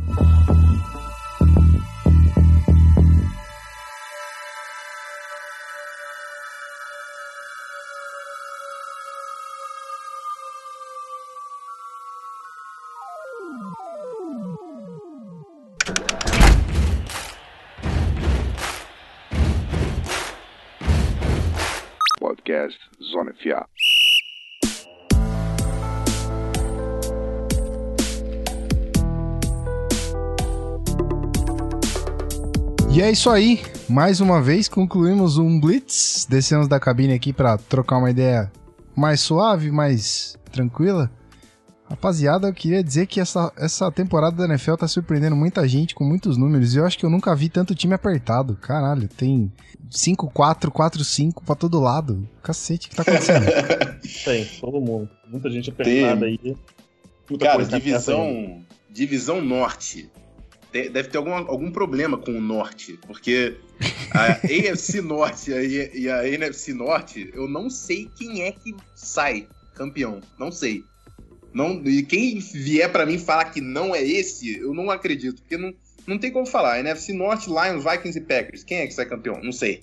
Zona FA. E é isso aí. Mais uma vez concluímos um Blitz. Descemos da cabine aqui para trocar uma ideia mais suave, mais tranquila. Rapaziada, eu queria dizer que essa, essa temporada da NFL tá surpreendendo muita gente com muitos números. E eu acho que eu nunca vi tanto time apertado. Caralho, tem 5-4, 4-5 pra todo lado. Cacete, o que tá acontecendo? tem, todo mundo. Muita gente apertada tem. aí. Muita Cara, divisão, divisão norte. Deve ter algum, algum problema com o norte, porque a AFC Norte e a NFC Norte, eu não sei quem é que sai campeão. Não sei. Não, e quem vier para mim falar que não é esse, eu não acredito, porque não, não tem como falar. NFC Norte, Lions, Vikings e Packers. Quem é que sai campeão? Não sei.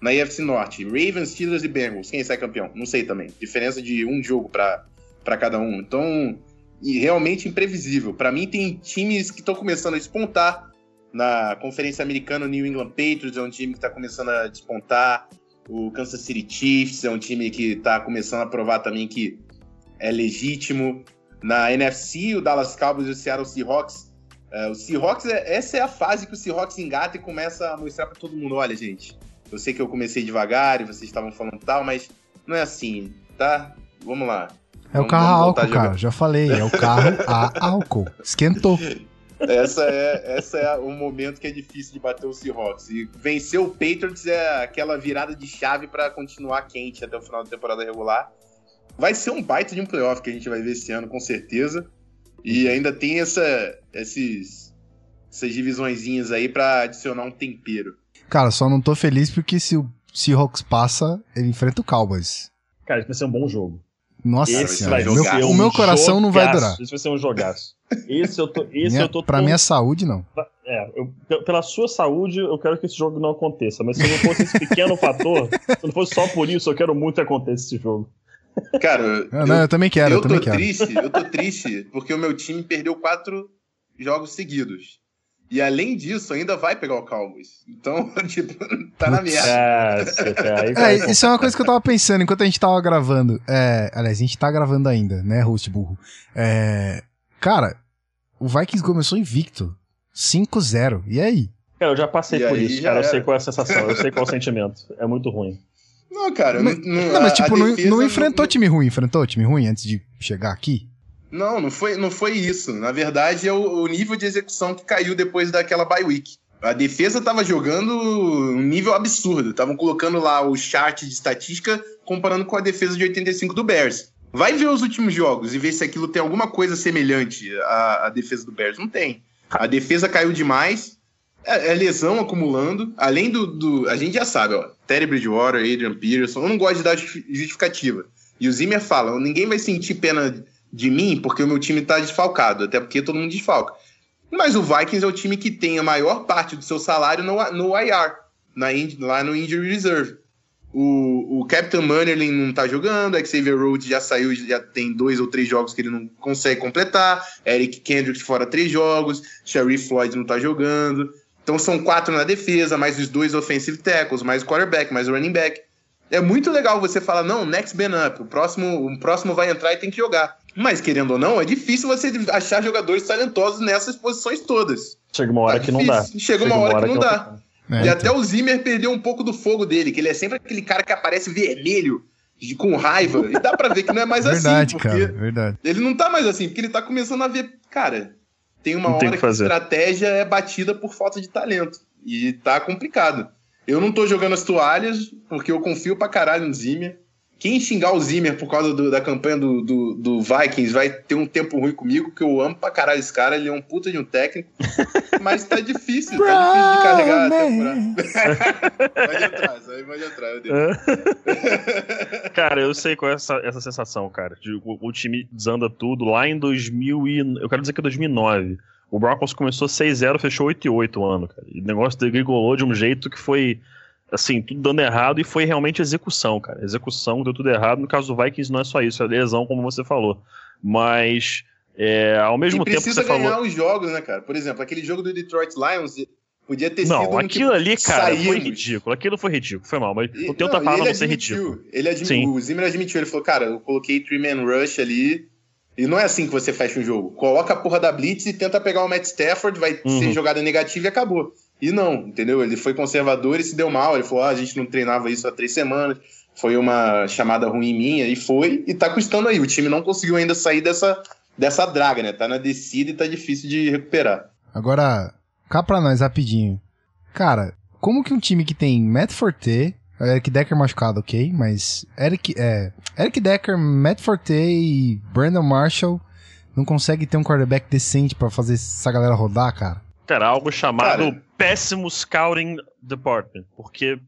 Na NFC Norte, Ravens, Steelers e Bengals. Quem sai campeão? Não sei também. Diferença de um jogo para cada um. Então, e realmente imprevisível. Para mim, tem times que estão começando a despontar. Na Conferência Americana, New England Patriots é um time que está começando a despontar. O Kansas City Chiefs é um time que está começando a provar também que é legítimo. Na NFC, o Dallas Cowboys e o Seattle Seahawks. Uh, o Seahawks, é, essa é a fase que o Seahawks engata e começa a mostrar para todo mundo: olha, gente, eu sei que eu comecei devagar e vocês estavam falando tal, mas não é assim, tá? Vamos lá. É vamos, o carro a álcool, cara. Já falei, é o carro a álcool. Esquentou. Essa é, essa é o momento que é difícil de bater o Seahawks. E vencer o Patriots é aquela virada de chave para continuar quente até o final da temporada regular. Vai ser um baita de um playoff que a gente vai ver esse ano, com certeza. E ainda tem essa, esses, essas divisõezinhas aí para adicionar um tempero. Cara, só não tô feliz porque se o Seahawks passa, ele enfrenta o Cowboys. Cara, isso vai ser um bom jogo. Nossa esse senhora, meu, um o meu coração jogaço. não vai durar. Esse vai ser um jogaço. Esse eu tô. Esse minha, eu tô pra tão... minha saúde, não. É, eu, pela sua saúde, eu quero que esse jogo não aconteça. Mas se não fosse esse pequeno fator, se não fosse só por isso, eu quero muito que aconteça esse jogo. Cara, eu, não, eu também quero. Eu, eu também tô quero. triste, eu tô triste porque o meu time perdeu quatro jogos seguidos. E além disso, ainda vai pegar o Cowboys. Então, tipo, tá na merda. É, é, isso é uma coisa que eu tava pensando enquanto a gente tava gravando. É, aliás, a gente tá gravando ainda, né, host burro? É, cara, o Vikings começou invicto. 5-0. E aí? Cara, eu já passei e por isso, cara. Eu sei qual é a sensação, eu sei qual é o sentimento. É muito ruim. Não, cara. Mas, não, não, mas tipo, não, não enfrentou não... time ruim, enfrentou time ruim antes de chegar aqui? Não, não foi, não foi isso. Na verdade, é o, o nível de execução que caiu depois daquela bye week. A defesa estava jogando um nível absurdo. Estavam colocando lá o chart de estatística comparando com a defesa de 85 do Bears. Vai ver os últimos jogos e ver se aquilo tem alguma coisa semelhante à, à defesa do Bears. Não tem. A defesa caiu demais. É, é, lesão acumulando. Além do, do, A gente já sabe, ó. Terry Bridgewater, Adrian Peterson. Eu não gosto de dar justificativa. E o Zimmer fala: ninguém vai sentir pena de mim porque o meu time tá desfalcado. Até porque todo mundo desfalca. Mas o Vikings é o time que tem a maior parte do seu salário no, no IR, na, lá no Injury Reserve. O, o Captain Mannerlin não tá jogando, Xavier Rhodes já saiu, já tem dois ou três jogos que ele não consegue completar. Eric Kendricks fora três jogos, Sharif Floyd não tá jogando. Então são quatro na defesa, mais os dois offensive tackles, mais o quarterback, mais o running back. É muito legal você falar, não, next man up, o próximo, o próximo vai entrar e tem que jogar. Mas, querendo ou não, é difícil você achar jogadores talentosos nessas posições todas. Chega uma hora Tá que não dá. difícil. Chega uma hora que não dá. É, e então. até o Zimmer perdeu um pouco do fogo dele, que ele é sempre aquele cara que aparece vermelho, de- com raiva. E dá pra ver que não é mais Verdade, assim, porque cara, verdade. ele não tá mais assim, porque ele tá começando a ver, cara, tem uma Não tem hora o que que a estratégia é batida por falta de talento. E tá complicado. Eu não tô jogando as toalhas, porque eu confio pra caralho no Zimmer. Quem xingar o Zimmer por causa do- da campanha do, do, do Vikings vai ter um tempo ruim comigo, que eu amo pra caralho esse cara, ele é um puta de um técnico. Mas tá difícil, tá difícil de carregar a temporada. Isso aí pode entrar, meu Deus. Cara, eu sei qual é essa, essa sensação, cara. De, o, o time desanda tudo. Lá em 2000 e... Eu quero dizer que é 2009. O Broncos começou 6-0, fechou 8-8 o ano, cara. E o negócio degringolou de um jeito que foi, assim, tudo dando errado e foi realmente execução, cara. Execução, deu tudo errado. No caso do Vikings não é só isso, é lesão, como você falou. Mas, é, ao mesmo e tempo que precisa você ganhar falou... os jogos, né, cara? Por exemplo, aquele jogo do Detroit Lions podia ter sido Não, um aquilo que ali, cara, foi saímos. cidículo. Aquilo foi ridículo, foi mal. Mas E- não não, outra palavra ele não ser admitiu, ridículo. Ele admitiu, Sim. o Zimmer admitiu, ele falou, cara, eu coloquei three man rush ali, e não é assim que você fecha um jogo. Coloca a porra da blitz e tenta pegar o Matt Stafford, vai Uhum. ser jogada negativa e acabou. E não, entendeu? Ele foi conservador e se deu mal, ele falou, ah, a gente não treinava isso há três semanas, foi uma chamada ruim minha, e foi, e tá custando aí. O time não conseguiu ainda sair dessa, dessa draga, né? Tá na descida e tá difícil de recuperar. Agora, cá pra nós, rapidinho. Cara, como que um time que tem Matt Forte, Eric Decker machucado, ok, mas Eric, é, Eric Decker, Matt Forte e Brandon Marshall não consegue ter um quarterback decente pra fazer essa galera rodar, cara? Cara, algo chamado Cara. péssimo scouting department. Porque,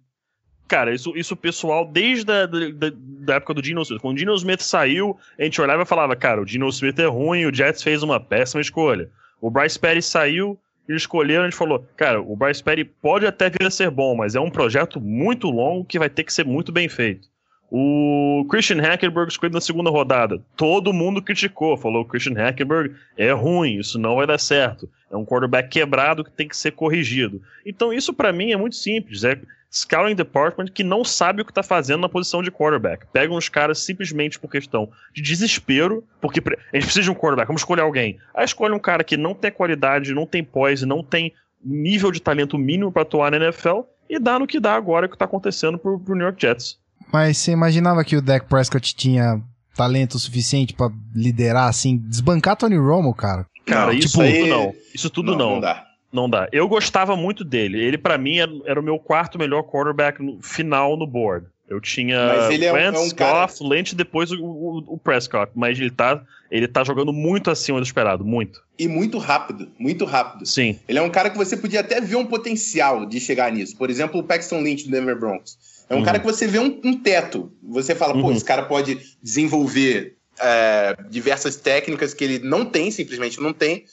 cara, isso, isso o pessoal, desde a da, da- da época do Dino Smith. Quando o Dino Smith saiu, a gente olhava e falava, cara, o Dino Smith é ruim, o Jets fez uma péssima escolha. O Bryce Perry saiu, eles escolheram, a gente falou, cara, o Bryce Perry pode até vir a ser bom, mas é um projeto muito longo que vai ter que ser muito bem feito. O Christian Hackenberg escolhido na segunda rodada. Todo mundo criticou, falou: Christian Hackenberg é ruim, isso não vai dar certo. É um quarterback quebrado que tem que ser corrigido. Então, isso pra mim é muito simples. É scouting department que não sabe o que tá fazendo na posição de quarterback. Pegam os caras simplesmente por questão de desespero, porque pre- a gente precisa de um quarterback, vamos escolher alguém. Aí escolhe um cara que não tem qualidade, não tem poise, não tem nível de talento mínimo pra atuar na NFL e dá no que dá agora que tá acontecendo pro, pro New York Jets. Mas você imaginava que o Dak Prescott tinha talento suficiente pra liderar, assim, desbancar Tony Romo, cara? Cara, Não, isso tipo, aí- tudo não. Isso tudo não. Não dá. Não dá. Eu gostava muito dele. Ele, pra mim, era, era o meu quarto melhor quarterback no, final no board. Eu tinha Mas ele é um- Wentz, é um cara- Goff, Lynch e depois o, o- o Prescott. Mas ele tá, ele tá jogando muito acima do esperado. Muito. E muito rápido, muito rápido. Sim. Ele é um cara que você podia até ver um potencial de chegar nisso. Por exemplo, o Paxton Lynch do Denver Broncos. É um Uhum. cara que você vê um, um teto. Você fala, pô, Uhum. esse cara pode desenvolver é, diversas técnicas que ele não tem, simplesmente não tem,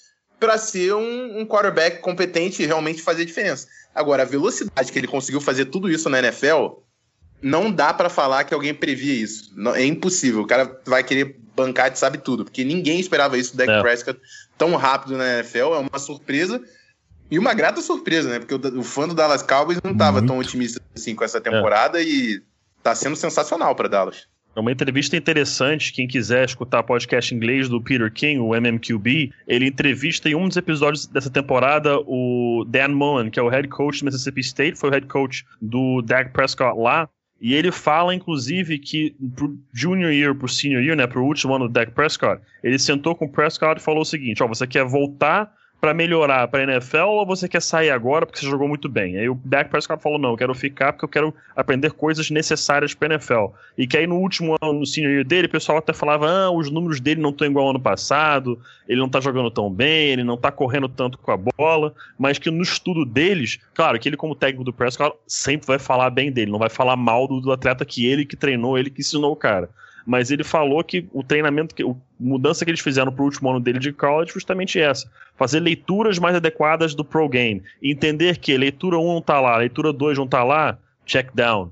para ser um, um quarterback competente e realmente fazer diferença. Agora, a velocidade que ele conseguiu fazer tudo isso na NFL, não dá para falar que alguém previa isso. Não- é impossível. O cara vai querer bancar de sabe tudo, porque ninguém esperava isso do Dak É. Prescott tão rápido na NFL. É uma surpresa. E uma grata surpresa, né? Porque o, o fã do Dallas Cowboys não estava tão otimista assim com essa temporada e tá sendo sensacional para Dallas. É uma entrevista interessante. Quem quiser escutar podcast inglês do Peter King, o MMQB, ele entrevista em um dos episódios dessa temporada o Dan Mullen, que é o head coach do Mississippi State, foi o head coach do Dak Prescott lá. E ele fala, inclusive, que pro junior year, pro senior year, né, pro último ano do Dak Prescott, ele sentou com o Prescott e falou o seguinte: ó, você quer voltar pra melhorar pra NFL ou você quer sair agora porque você jogou muito bem? Aí o Dak Prescott falou: não, eu quero ficar porque eu quero aprender coisas necessárias pra NFL. E que aí no último ano, no senior year dele, o pessoal até falava: ah, os números dele não estão igual ao ano passado, ele não tá jogando tão bem, ele não tá correndo tanto com a bola, mas que no estudo deles, claro, que ele, como técnico do Prescott, sempre vai falar bem dele, não vai falar mal do, do atleta que ele que treinou, ele que ensinou o cara. Mas ele falou que o treinamento, que, a mudança que eles fizeram pro último ano dele de college, justamente essa. Fazer leituras mais adequadas do pro game. Entender que leitura 1 não tá lá, leitura 2 não tá lá, check down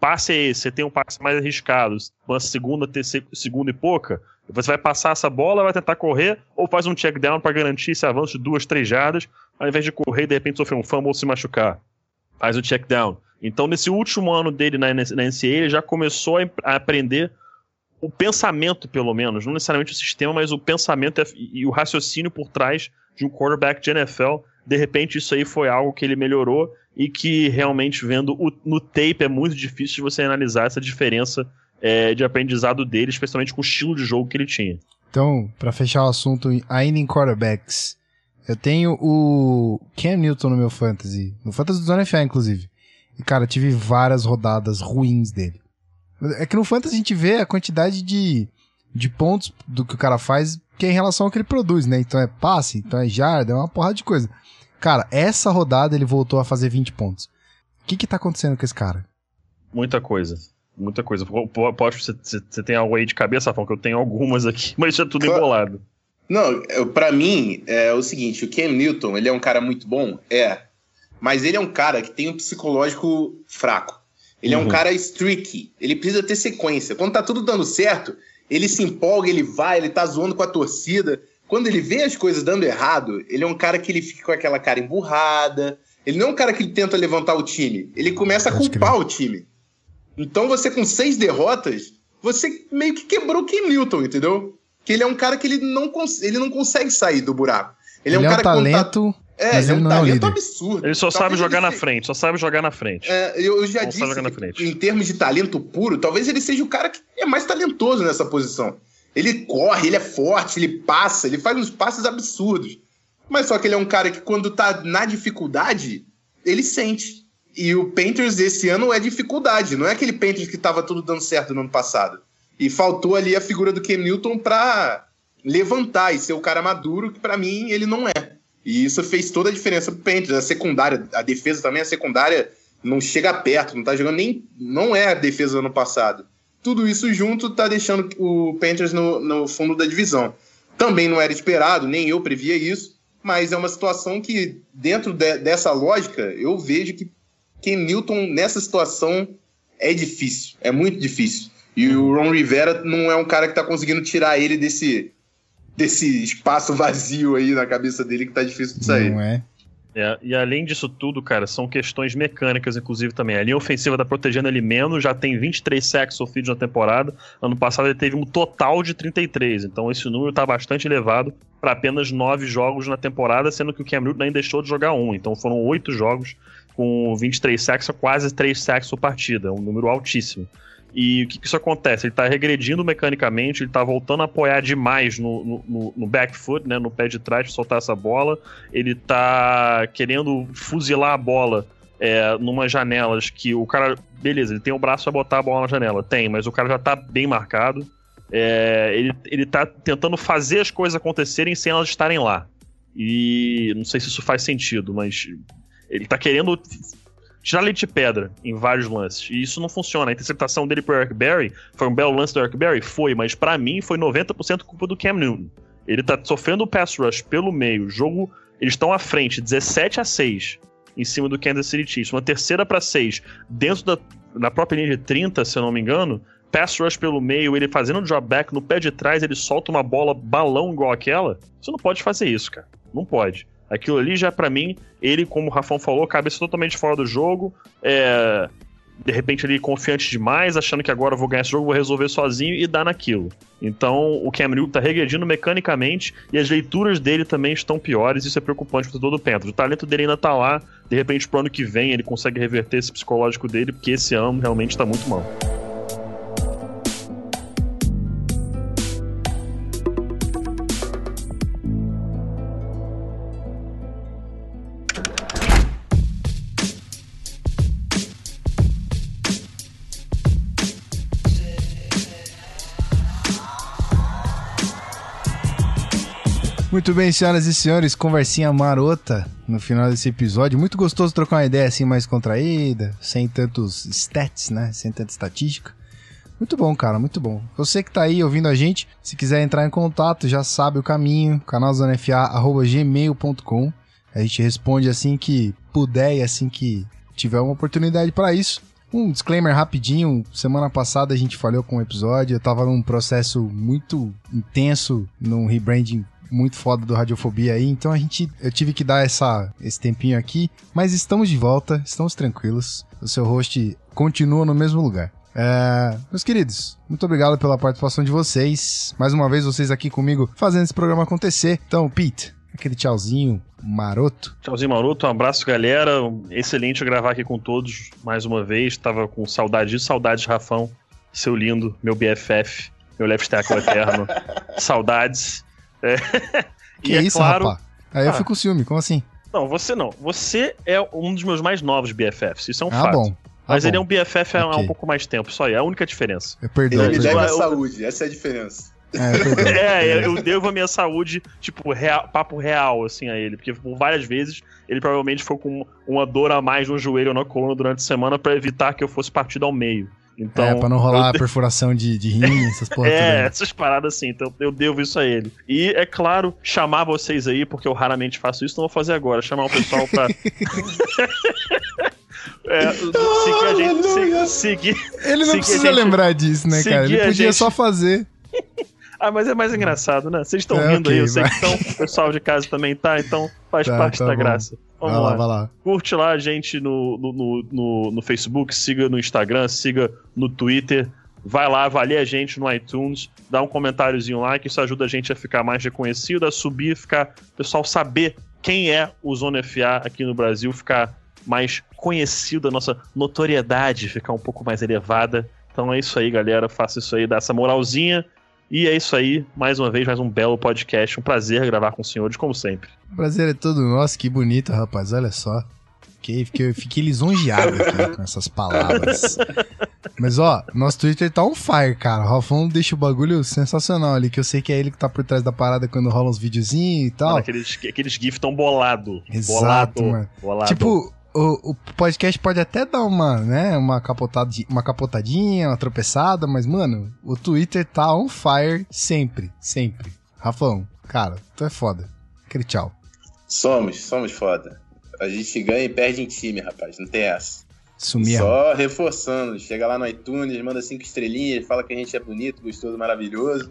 passe é esse, você tem um passe mais arriscado, uma segunda, terceira, segunda e pouca, você vai passar essa bola, vai tentar correr, ou faz um check down para garantir esse avanço de duas, três jardas, ao invés de correr e de repente sofrer um fumble ou se machucar. Faz o check down. Então, nesse último ano dele na, na ele já começou a aprender o pensamento, pelo menos, não necessariamente o sistema, mas o pensamento e o raciocínio por trás de um quarterback de NFL. De repente, isso aí foi algo que ele melhorou e que realmente, vendo o, no tape, é muito difícil de você analisar essa diferença é, de aprendizado dele, especialmente com o estilo de jogo que ele tinha. Então, para fechar o assunto, ainda em quarterbacks, eu tenho o Cam Newton no meu fantasy, no fantasy do FA, inclusive. E, cara, tive várias rodadas ruins dele. É que no fantasy a gente vê a quantidade de, de pontos do que o cara faz, que é em relação ao que ele produz, né? Então é passe, então é jarda, é uma porrada de coisa. Cara, essa rodada ele voltou a fazer 20 pontos. O que que tá acontecendo com esse cara? Muita coisa muita coisa. Pode, você, você tem algo aí de cabeça, Rafão, que eu tenho algumas aqui, mas já é tudo claro. embolado. Não, para mim é o seguinte, o Cam Newton, ele é um cara muito bom? É. Mas ele é um cara que tem um psicológico fraco. Ele uhum. é um uhum. cara streaky, ele precisa ter sequência. Quando tá tudo dando certo, ele se empolga, ele vai, ele tá zoando com a torcida. Quando ele vê as coisas dando errado, ele é um cara que ele fica com aquela cara emburrada. Ele não é um cara que tenta levantar o time, ele começa a culpar o time. Então você com seis derrotas, você meio que quebrou o Kim Newton, entendeu? Que ele é um cara que ele não, ele não consegue sair do buraco. Ele, é ele é um cara é um talento. Tá... É, ele é um talento é absurdo. Ele só sabe jogar na frente, só sabe jogar na frente. É, eu, já disse, em termos de talento puro, talvez ele seja o cara que é mais talentoso nessa posição. Ele corre, ele é forte, ele passa, ele faz uns passes absurdos. Mas só que ele é um cara que quando tá na dificuldade, ele sente. E o Panthers desse ano é dificuldade, não é aquele Panthers que estava tudo dando certo no ano passado. E faltou ali a figura do Cam Newton para levantar e ser o cara maduro, que para mim ele não é. E isso fez toda a diferença pro Panthers. A secundária, a defesa também, a secundária não chega perto, não tá jogando nem. Não é a defesa do ano passado. Tudo isso junto tá deixando o Panthers no, no fundo da divisão. Também não era esperado, nem eu previa isso, mas é uma situação que, dentro de, dessa lógica, eu vejo que Ken Newton nessa situação é difícil, é muito difícil. E o Ron Rivera não é um cara que tá conseguindo tirar ele desse, desse espaço vazio aí na cabeça dele que tá difícil de sair. Não é. É, e além disso tudo, cara, são questões mecânicas, inclusive, também. A linha ofensiva tá protegendo ele menos, já tem 23 sacks sofridos na temporada. Ano passado ele teve um total de 33, então esse número tá bastante elevado para apenas 9 jogos na temporada, sendo que o Cam Newton nem deixou de jogar um. Então foram 8 jogos com 23 sacks, quase 3 sacks por partida, um número altíssimo. E o que, que isso acontece? Ele está regredindo mecanicamente, ele está voltando a apoiar demais no, no, no back foot, né, no pé de trás, para soltar essa bola. Ele está querendo fuzilar a bola é, numa janelas que o cara. Beleza, ele tem o braço para botar a bola na janela. Tem, mas o cara já está bem marcado. É, ele, ele tá tentando fazer as coisas acontecerem sem elas estarem lá. E não sei se isso faz sentido, mas ele tá querendo tirar leite de pedra em vários lances. E isso não funciona. A interceptação dele pro Eric Berry foi um belo lance do Eric Berry? Foi, mas para mim foi 90% culpa do Cam Newton. Ele tá sofrendo o pass rush pelo meio. O jogo, eles estão à frente, 17 a 6 em cima do Kansas City Chiefs. Uma terceira para 6 dentro da na própria linha de 30, se eu não me engano. Pass rush pelo meio, ele fazendo um drop back no pé de trás, ele solta uma bola balão igual aquela. Você não pode fazer isso, cara. Não pode. Aquilo ali já, para mim, ele, como o Rafão falou, cabeça totalmente fora do jogo. É, de repente ele confiante demais, achando que agora eu vou ganhar esse jogo, vou resolver sozinho e dá naquilo. Então o Cam tá regredindo mecanicamente e as leituras dele também estão piores, isso é preocupante para todo o Panthers. O talento dele ainda tá lá, de repente pro ano que vem ele consegue reverter esse psicológico dele, porque esse ano realmente tá muito mal. Muito bem, senhoras e senhores, conversinha marota no final desse episódio. Muito gostoso trocar uma ideia assim mais contraída, sem tantos stats, né? Sem tanta estatística. Muito bom, cara, muito bom. Você que tá aí ouvindo a gente, se quiser entrar em contato, já sabe o caminho, canalzonefa@gmail.com. A gente responde assim que puder e assim que tiver uma oportunidade para isso. Um disclaimer rapidinho. Semana passada a gente falhou com o episódio. Eu tava num processo muito intenso, num rebranding muito foda do Radiofobia aí. Então a gente, eu tive que dar essa, esse tempinho aqui. Mas estamos de volta, estamos tranquilos. O seu host continua no mesmo lugar. É, meus queridos, muito obrigado pela participação de vocês. Mais uma vez, vocês aqui comigo fazendo esse programa acontecer. Então, Pete, aquele tchauzinho maroto. Tchauzinho maroto, um abraço galera. Excelente gravar aqui com todos mais uma vez. Tava com saudade de saudades, Rafão, seu lindo, meu BFF, meu left tackle eterno. saudades. É. Que é isso, claro... rapaz? Aí eu ah. fico com ciúme, como assim? Não, você não. Você é um dos meus mais novos BFFs, isso é um ah, fato. Bom. Ah, Mas bom. ele é um BFF há okay. um pouco mais tempo, só aí. É a única diferença. Eu perdoo. Ele me deve a saúde, essa é a diferença. É, é, eu devo a minha saúde, tipo, real, papo real, assim, a ele. Porque por várias vezes ele provavelmente foi com uma dor a mais no joelho ou na coluna durante a semana para evitar que eu fosse partido ao meio. Então, é, pra não rolar eu... perfuração de, de rim, essas porra É, essas paradas assim, então eu devo isso a ele. E, é claro, chamar vocês aí, porque eu raramente faço isso, não vou fazer agora, chamar o pessoal pra... É, seguir a gente. seguir, Ele não precisa gente, lembrar disso, né, cara? Ele podia gente... só fazer. ah, mas é mais engraçado, né? Vocês estão é, rindo okay, aí, eu sei que então, o pessoal de casa também tá, então faz tá, parte tá da bom. graça. Vamos vai lá, lá, vai lá. Curte lá a gente no, no, no, no, Facebook, siga no Instagram, siga no Twitter. Vai lá, avalie a gente no iTunes, dá um comentáriozinho lá, que isso ajuda a gente a ficar mais reconhecido, a subir, ficar, o pessoal saber quem é o Zona FA aqui no Brasil, ficar mais conhecido, a nossa notoriedade ficar um pouco mais elevada. Então é isso aí, galera. Faça isso aí, dá essa moralzinha. E é isso aí, mais uma vez, mais um belo podcast. Um prazer gravar com os senhores, como sempre. O prazer é todo nosso, que bonito, rapaz. Olha só. Fiquei, fiquei, fiquei lisonjeado aqui com essas palavras. Mas ó, nosso Twitter tá on fire, cara. O Ralfão deixa o bagulho sensacional ali, que eu sei que é ele que tá por trás da parada quando rola uns videozinhos e tal. Mano, aqueles, aqueles GIFs tão bolado. Exato, bolado, mano. Bolado. Tipo, o, o, podcast pode até dar uma, né, uma, capotadinha, uma capotadinha, uma tropeçada, mas, mano, o Twitter tá on fire sempre, sempre. Rafão, cara, tu é foda. Aquele tchau. Somos, somos foda. A gente ganha e perde em time, rapaz, não tem essa. Sumia. Só reforçando, chega lá no iTunes, manda cinco estrelinhas, fala que a gente é bonito, gostoso, maravilhoso.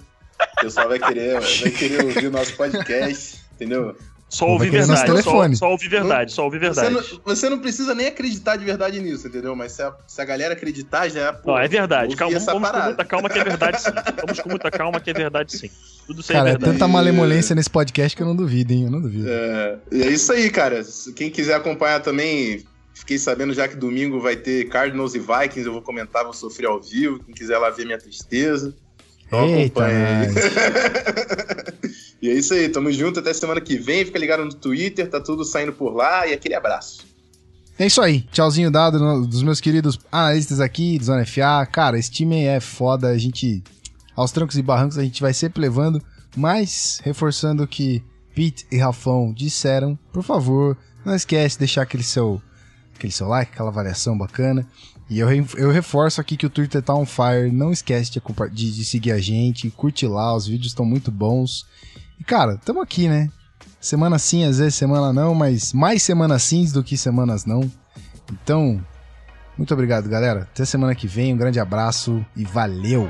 O pessoal vai querer, vai querer ouvir o nosso podcast, entendeu? Só ouvir verdade. Só, só ouvir verdade, só ouvir verdade. Você não, você não, precisa nem acreditar de verdade nisso, entendeu? Mas se a, se a galera acreditar, já é. Pô, não, é verdade. Calma, vamos com muita calma que é verdade sim. Vamos com muita calma que é verdade sim. Tudo isso cara, é verdade. tanta malemolência nesse podcast que eu não duvido, hein? Eu não duvido. É, é isso aí, cara. Quem quiser acompanhar também, fiquei sabendo já que domingo vai ter Cardinals e Vikings. Eu vou comentar, vou sofrer ao vivo. Quem quiser lá ver minha tristeza. Então acompanha aí. E é isso aí, tamo junto até semana que vem. Fica ligado no Twitter, tá tudo saindo por lá e aquele abraço. É isso aí, tchauzinho dado no, dos meus queridos analistas aqui, do Zona FA. Cara, esse time é foda, a gente, aos trancos e barrancos, a gente vai sempre levando, mas reforçando o que Pete e Rafão disseram, por favor, não esquece de deixar aquele seu, aquele seu like, aquela avaliação bacana. E eu, eu reforço aqui que o Twitter tá on fire, não esquece de, de, de seguir a gente, curte lá, os vídeos estão muito bons. E, cara, tamo aqui, né? Semana sim, às vezes semana não, mas mais semanas sim do que semanas não. Então, muito obrigado, galera. Até semana que vem, um grande abraço e valeu!